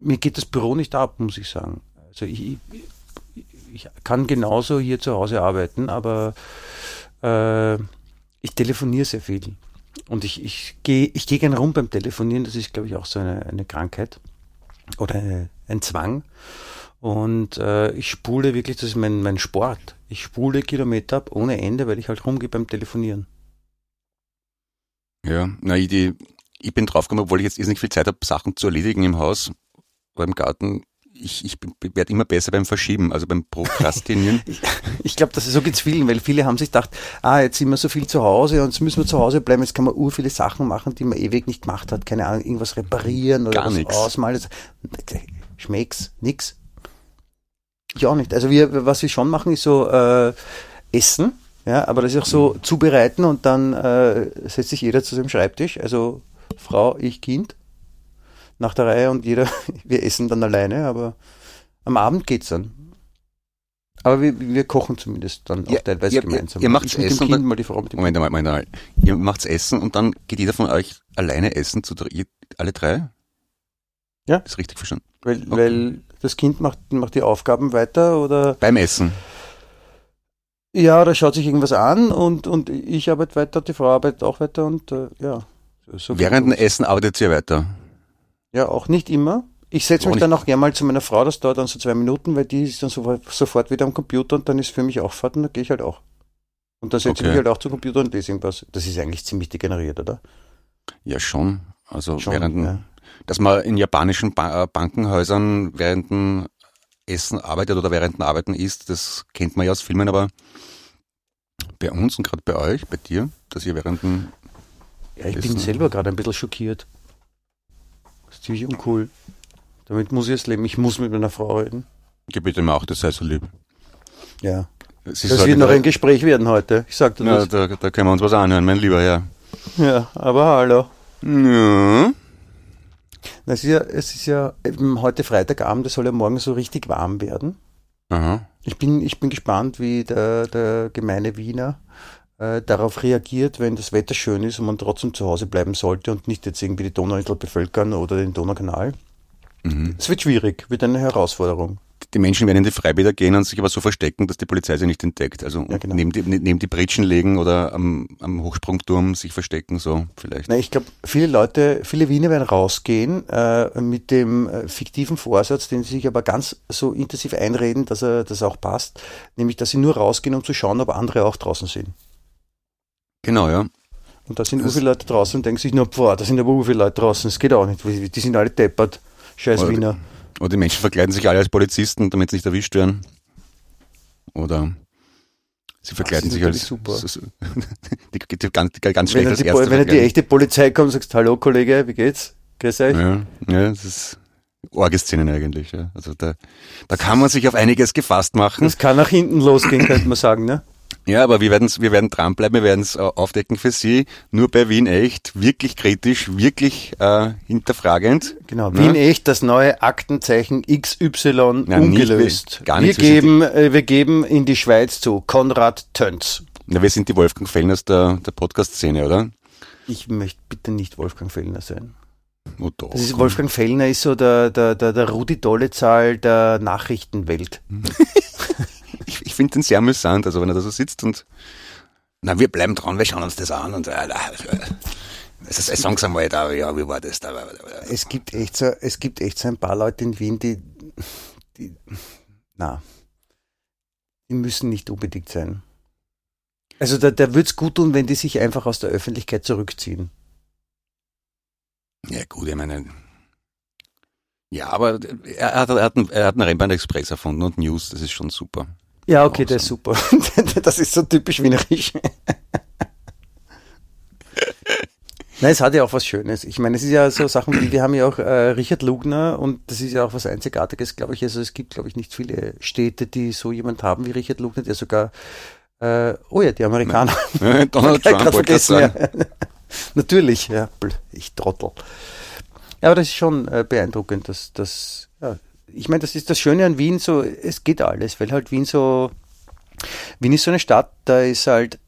mir geht das Büro nicht ab, muss ich sagen. Also ich, ich, ich kann genauso hier zu Hause arbeiten, aber äh, ich telefoniere sehr viel. Und ich, ich gehe ich geh gerne rum beim Telefonieren, das ist, glaube ich, auch so eine, eine Krankheit oder eine, ein Zwang. Und äh, ich spule wirklich, das ist mein, mein Sport. Ich spule Kilometer ab ohne Ende, weil ich halt rumgehe beim Telefonieren. Ja, na, ich, die, ich bin draufgekommen, obwohl ich jetzt nicht viel Zeit habe, Sachen zu erledigen im Haus oder im Garten. Ich, ich werde immer besser beim Verschieben, also beim Prokrastinieren. Ich glaube, das ist so geht's vielen, weil viele haben sich gedacht, ah, jetzt sind wir so viel zu Hause und jetzt müssen wir zu Hause bleiben, jetzt kann man ur viele Sachen machen, die man ewig nicht gemacht hat. Keine Ahnung, irgendwas reparieren oder Gar was nix. ausmalen. Schmecks, nix. Ich auch nicht. Also wir, was wir schon machen, ist so äh, Essen, ja, aber das ist auch so Mhm. zubereiten und dann äh, setzt sich jeder zu seinem Schreibtisch, also Frau, ich, Kind, nach der Reihe und jeder, wir essen dann alleine, aber am Abend geht's dann. Aber wir, wir kochen zumindest dann auch Ja, teilweise ihr- gemeinsam. ihr macht's ich mit Essen dem und Kind, dann- mal die Frau mit dem Moment einmal, Moment einmal. Ihr macht's Essen und dann geht jeder von euch alleine essen, zu ihr- alle drei? Ja. Ist richtig verstanden. Weil, Okay. weil das Kind macht, macht die Aufgaben weiter oder Beim Essen. ja, da schaut sich irgendwas an und, und ich arbeite weiter, die Frau arbeitet auch weiter und äh, ja. So, Während dem. Essen arbeitet ihr weiter. Ja, auch nicht immer. Ich setze mich dann auch gerne mal zu meiner Frau, das dauert dann so zwei Minuten, weil die ist dann sofort, wieder am Computer und dann ist für mich auch Fahrt und dann gehe ich halt auch. Und dann setze ich Okay. mich halt auch zum Computer und lese irgendwas. Das ist eigentlich ziemlich degeneriert, oder? Ja, schon. Also Schon, während, ja. dass man in japanischen ba äh, Bankenhäusern während dem Essen arbeitet oder während dem Arbeiten isst, das kennt man ja aus Filmen, aber bei uns und gerade bei euch, bei dir, dass ihr während dem Ja, ich bin selber gerade ein bisschen schockiert. Das ist ziemlich uncool. Damit muss ich jetzt leben. Ich muss mit meiner Frau reden. Gebiete mir auch, das sei so lieb. Ja. Sie Das sagen, wird noch ein Gespräch werden heute. Ich sag dir ja, das. da, da können wir uns was anhören, mein lieber Herr. Ja, aber hallo. Ja. Na, Es ist ja, es ist ja heute Freitagabend, es soll ja morgen so richtig warm werden. Aha. Ich bin, ich bin gespannt, wie der, der gemeine Wiener darauf reagiert, wenn das Wetter schön ist und man trotzdem zu Hause bleiben sollte und nicht jetzt irgendwie die Donauinsel bevölkern oder den Donaukanal. Mhm. Es wird schwierig, wird eine Herausforderung. Die Menschen werden in die Freibäder gehen und sich aber so verstecken, dass die Polizei sie nicht entdeckt. Also Ja, genau. neben, die, neben die Britschen legen oder am, am Hochsprungturm sich verstecken, so vielleicht. Na, ich glaube, viele Leute, viele Wiener werden rausgehen äh, mit dem äh, fiktiven Vorsatz, den sie sich aber ganz so intensiv einreden, dass er das auch passt, nämlich, dass sie nur rausgehen, um zu schauen, ob andere auch draußen sind. Genau, ja. Und da sind so viele Leute draußen und denken sich nur, boah, da sind aber so viele Leute draußen, das geht auch nicht, die sind alle deppert, scheiß Oder- Wiener. Oder die Menschen verkleiden sich alle als Polizisten, damit sie nicht erwischt werden. Oder sie verkleiden sich als super. so- so- die, die, die, ganz, die ganz Wenn schlecht als die, Erste wenn dann die echte Polizei kommt und sagst, hallo Kollege, wie geht's? Grüß euch. Ja, ja, das ist orge Szenen eigentlich. Ja. Also da, da kann man sich auf einiges gefasst machen. Das kann nach hinten losgehen, könnte man sagen, ne? Ja, aber wir, werden's, wir werden dranbleiben, wir werden es aufdecken für Sie. Nur bei Wien echt, wirklich kritisch, wirklich äh, hinterfragend. Genau, Ne? Wien echt das neue Aktenzeichen XY nicht ungelöst. wie- gar nicht, wir, geben, äh, wir geben in die Schweiz zu Konrad Tönz. Na, wir sind die Wolfgang Fellners der, der Podcast-Szene, oder? Ich möchte bitte nicht Wolfgang Fellner sein. Oh, doch, Das ist. Wolfgang Fellner ist so der, der, der, der Rudi Dollezahl der Nachrichtenwelt. Finde den sehr amüsant, also wenn er da so sitzt und na, wir bleiben dran, wir schauen uns das an und äh, es ist sagen Sie mal da, ja, wie war das da? Es gibt echt so, es gibt echt so ein paar Leute in Wien, die, die na, die müssen nicht unbedingt sein. Also da, da würde es gut tun, wenn die sich einfach aus der Öffentlichkeit zurückziehen. Ja, gut, ich meine. Ja, aber er hat, er hat, einen, er hat einen Rennbahn-Express erfunden und News, das ist schon super. Ja, okay, der Awesome. ist super. das ist so typisch wienerisch. Nein, es hat ja auch was Schönes. Ich meine, es ist ja so Sachen wie, wir haben ja auch äh, Richard Lugner und das ist ja auch was Einzigartiges, glaube ich. Also es gibt, glaube ich, nicht viele Städte, die so jemand haben wie Richard Lugner, der sogar, äh, oh ja, die Amerikaner. Donald Ich hab Trump vergessen, ja. Natürlich, ja, ich Trottel. Ja, aber das ist schon äh, beeindruckend, dass das, ja, ich meine, das ist das Schöne an Wien, so, es geht alles, weil halt Wien so, Wien ist so eine Stadt, da ist halt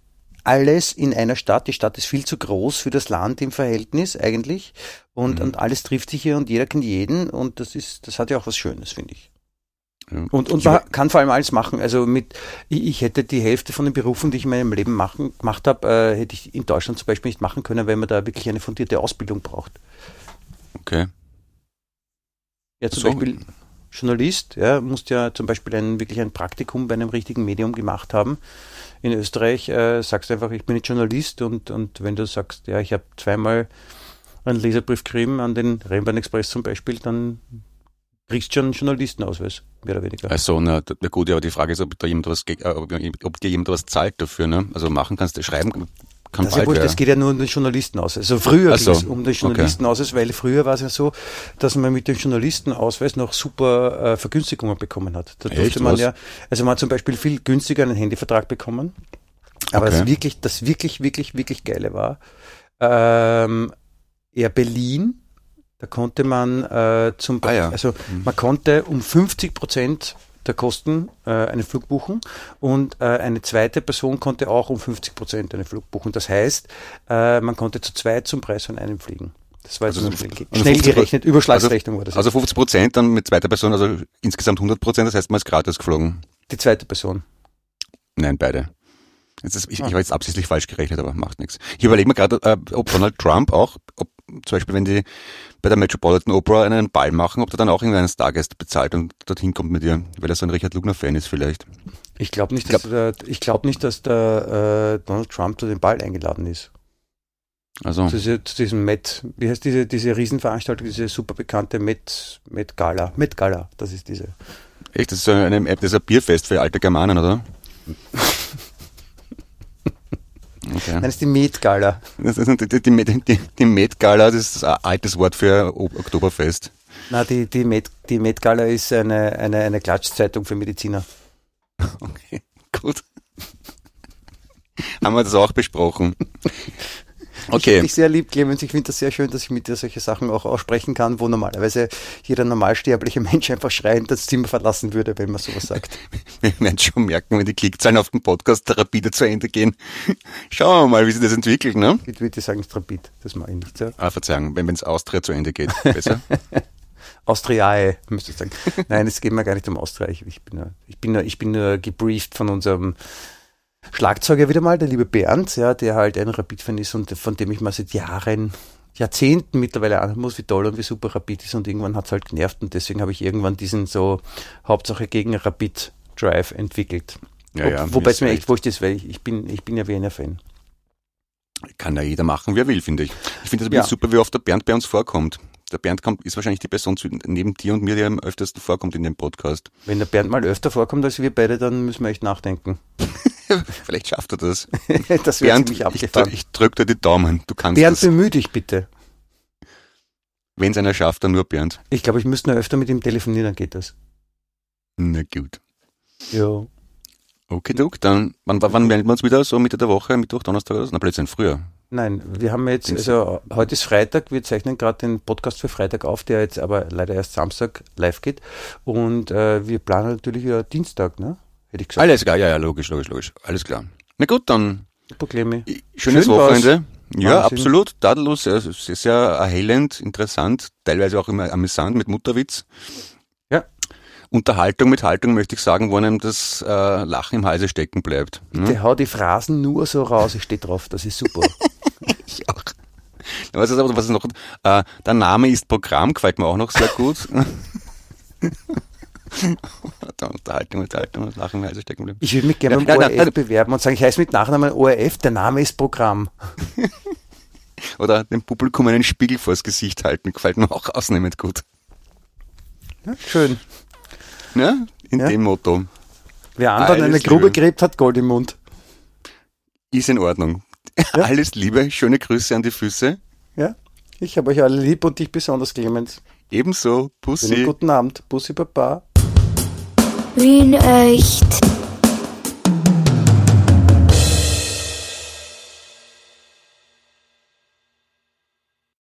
alles in einer Stadt. Die Stadt ist viel zu groß für das Land im Verhältnis eigentlich. Und, und alles trifft sich hier und jeder kennt jeden. Und das ist, das hat ja auch was Schönes, finde ich. Ja. Und, und man kann vor allem alles machen. Also mit, ich, ich hätte die Hälfte von den Berufen, die ich in meinem Leben machen, gemacht habe, äh, hätte ich in Deutschland zum Beispiel nicht machen können, weil man da wirklich eine fundierte Ausbildung braucht. Okay. Ja, zum So. Beispiel Journalist, ja, musst ja zum Beispiel ein, wirklich ein Praktikum bei einem richtigen Medium gemacht haben. In Österreich äh, sagst du einfach, ich bin jetzt Journalist und, und wenn du sagst, ja, ich habe zweimal einen Leserbrief geschrieben an den Rennbahn Express zum Beispiel, dann kriegst du schon einen Journalistenausweis, mehr oder weniger. Also, na, na gut, aber die Frage ist, ob da jemand was, äh, ob dir jemand was zahlt dafür, ne? Also machen kannst du, schreiben kann Das, ist ja bald wurscht, wer. das geht ja nur um den Journalistenausweis. Also früher Ach so, ging es um den Journalistenausweis, weil früher war es ja so, dass man mit dem Journalistenausweis noch super äh, Vergünstigungen bekommen hat. Da durfte Echt? man Was? ja, also man hat zum Beispiel viel günstiger einen Handyvertrag bekommen. Aber Okay. das wirklich, das wirklich, wirklich, wirklich Geile war, ähm, Air Berlin, da konnte man äh, zum Ah ja. also man konnte um 50 Prozent der Kosten äh, einen Flug buchen und äh, eine zweite Person konnte auch um 50 Prozent einen Flug buchen. Das heißt, äh, man konnte zu zweit zum Preis von einem fliegen. Das war jetzt Also so- schnell, also schnell 50 gerechnet, Überschlagsrechnung war das. Also 50 Prozent dann mit zweiter Person, also insgesamt 100 Prozent, das heißt, man ist gratis geflogen. die zweite Person. Nein, beide. Jetzt ist, ich, Ah. ich habe jetzt absichtlich falsch gerechnet, aber macht nichts. Ich überlege mir gerade, äh, ob Donald Trump auch, ob zum Beispiel, wenn die bei der Metropolitan Opera einen Ball machen, ob der dann auch irgendeinen Stargast bezahlt und dorthin kommt mit ihr, weil er so ein Richard Lugner-Fan ist vielleicht. Ich glaube nicht, dass, der, ich glaub nicht, dass der äh, Donald Trump zu dem Ball eingeladen ist. Also, Zu, zu diesem Met, wie heißt diese, diese Riesenveranstaltung, diese super bekannte Met, Met Gala. Met Gala, das ist diese. echt, das ist so eine App, das ist ein Bierfest für alte Germanen, oder? Okay. Nein, das ist die Met Gala. Das ist die, die, die, die, Met Gala, das ist ein altes Wort für Oktoberfest. Na, die, die, Met, die Met Gala ist eine, eine, eine Klatschzeitung für Mediziner. Okay, gut. Haben wir das auch besprochen. Ich Okay, finde dich sehr lieb, Clemens. Ich finde das sehr schön, dass ich mit dir solche Sachen auch aussprechen kann, wo normalerweise jeder normalsterbliche Mensch einfach schreiend das Zimmer verlassen würde, wenn man sowas sagt. wir werden schon merken, wenn die Klickzahlen auf dem Podcast Rapide zu Ende gehen. Schauen wir mal, wie sich das entwickelt, ne? Ich würde sagen, es ist Rapid. Das mache ich nicht so. Ah, Verzeihung, wenn es Austria zu Ende geht. Besser. Austriae, müsste ich sagen. Nein, es geht mir gar nicht um Austria. Ich, ich, bin, nur, ich, bin, nur, ich bin nur gebrieft von unserem Schlagzeuger wieder mal, der liebe Bernd, ja, der halt ein Rapid-Fan ist und von dem ich mal seit Jahren, Jahrzehnten mittlerweile anhören muss, wie toll und wie super Rapid ist und irgendwann hat es halt genervt und deswegen habe ich irgendwann diesen so Hauptsache gegen Rapid Drive entwickelt. Ja, Ob, ja, wobei es mir echt wurscht ist, weil ich, ich, bin, ich bin ja Wiener-Fan. Kann ja jeder machen, wer will, finde ich. Ich finde es Ja. super, wie oft der Bernd bei uns vorkommt. Der Bernd kommt, ist wahrscheinlich die Person neben dir und mir, die am öftesten vorkommt in dem Podcast. Wenn der Bernd mal öfter vorkommt als wir beide, dann müssen wir echt nachdenken. Vielleicht schafft er das. das wäre Bernd, ziemlich ich, abgefahren. drück- ich drück dir die Daumen. Du kannst Bernd, das. bemühe dich bitte. Wenn es einer schafft, dann nur Bernd. Ich glaube, ich müsste nur öfter mit ihm telefonieren, dann geht das. Na gut. Ja. Okay, Duck, dann, wann, wann melden wir uns wieder? So Mitte der Woche, Mittwoch, Donnerstag oder so? Na, plötzlich früher. Nein, wir haben jetzt, also heute ist Freitag, wir zeichnen gerade den Podcast für Freitag auf, der jetzt aber leider erst Samstag live geht. Und äh, wir planen natürlich wieder Dienstag, ne? Hätte ich gesagt. Alles klar, ja, ja, logisch, logisch, logisch. Alles klar. Na gut, dann schönes Schön war's. Wochenende. Ja, Wahnsinn. absolut. Tadellos, sehr, sehr, sehr erhellend, interessant, teilweise auch immer amüsant mit Mutterwitz. Ja. Unterhaltung mit Haltung möchte ich sagen, wo einem das äh, Lachen im Halse stecken bleibt. Hm? Der haut die Phrasen nur so raus, ich stehe drauf, das ist super. Ich auch. Was ist aber, was ist noch? Äh, der Name ist Programm, gefällt mir auch noch sehr gut. Unterhaltung mit Haltung und Lachen im Halse stecken bleibt. Ich würde mich gerne Ja, beim ORF nein. bewerben und sagen, ich heiße mit Nachnamen ORF, der Name ist Programm. Oder dem Publikum einen Spiegel vors Gesicht halten, gefällt mir auch ausnehmend gut. Ja, schön. Ja, in Ja. dem Motto. Wer anderen Alles eine Grube Liebe. gräbt, hat Gold im Mund. Ist in Ordnung. Alles Liebe, schöne Grüße an die Füße. Ja? Ich habe euch alle lieb und dich besonders, Clemens. Ebenso, Einen Pussy. guten Abend. Bussi Baba. Wien echt.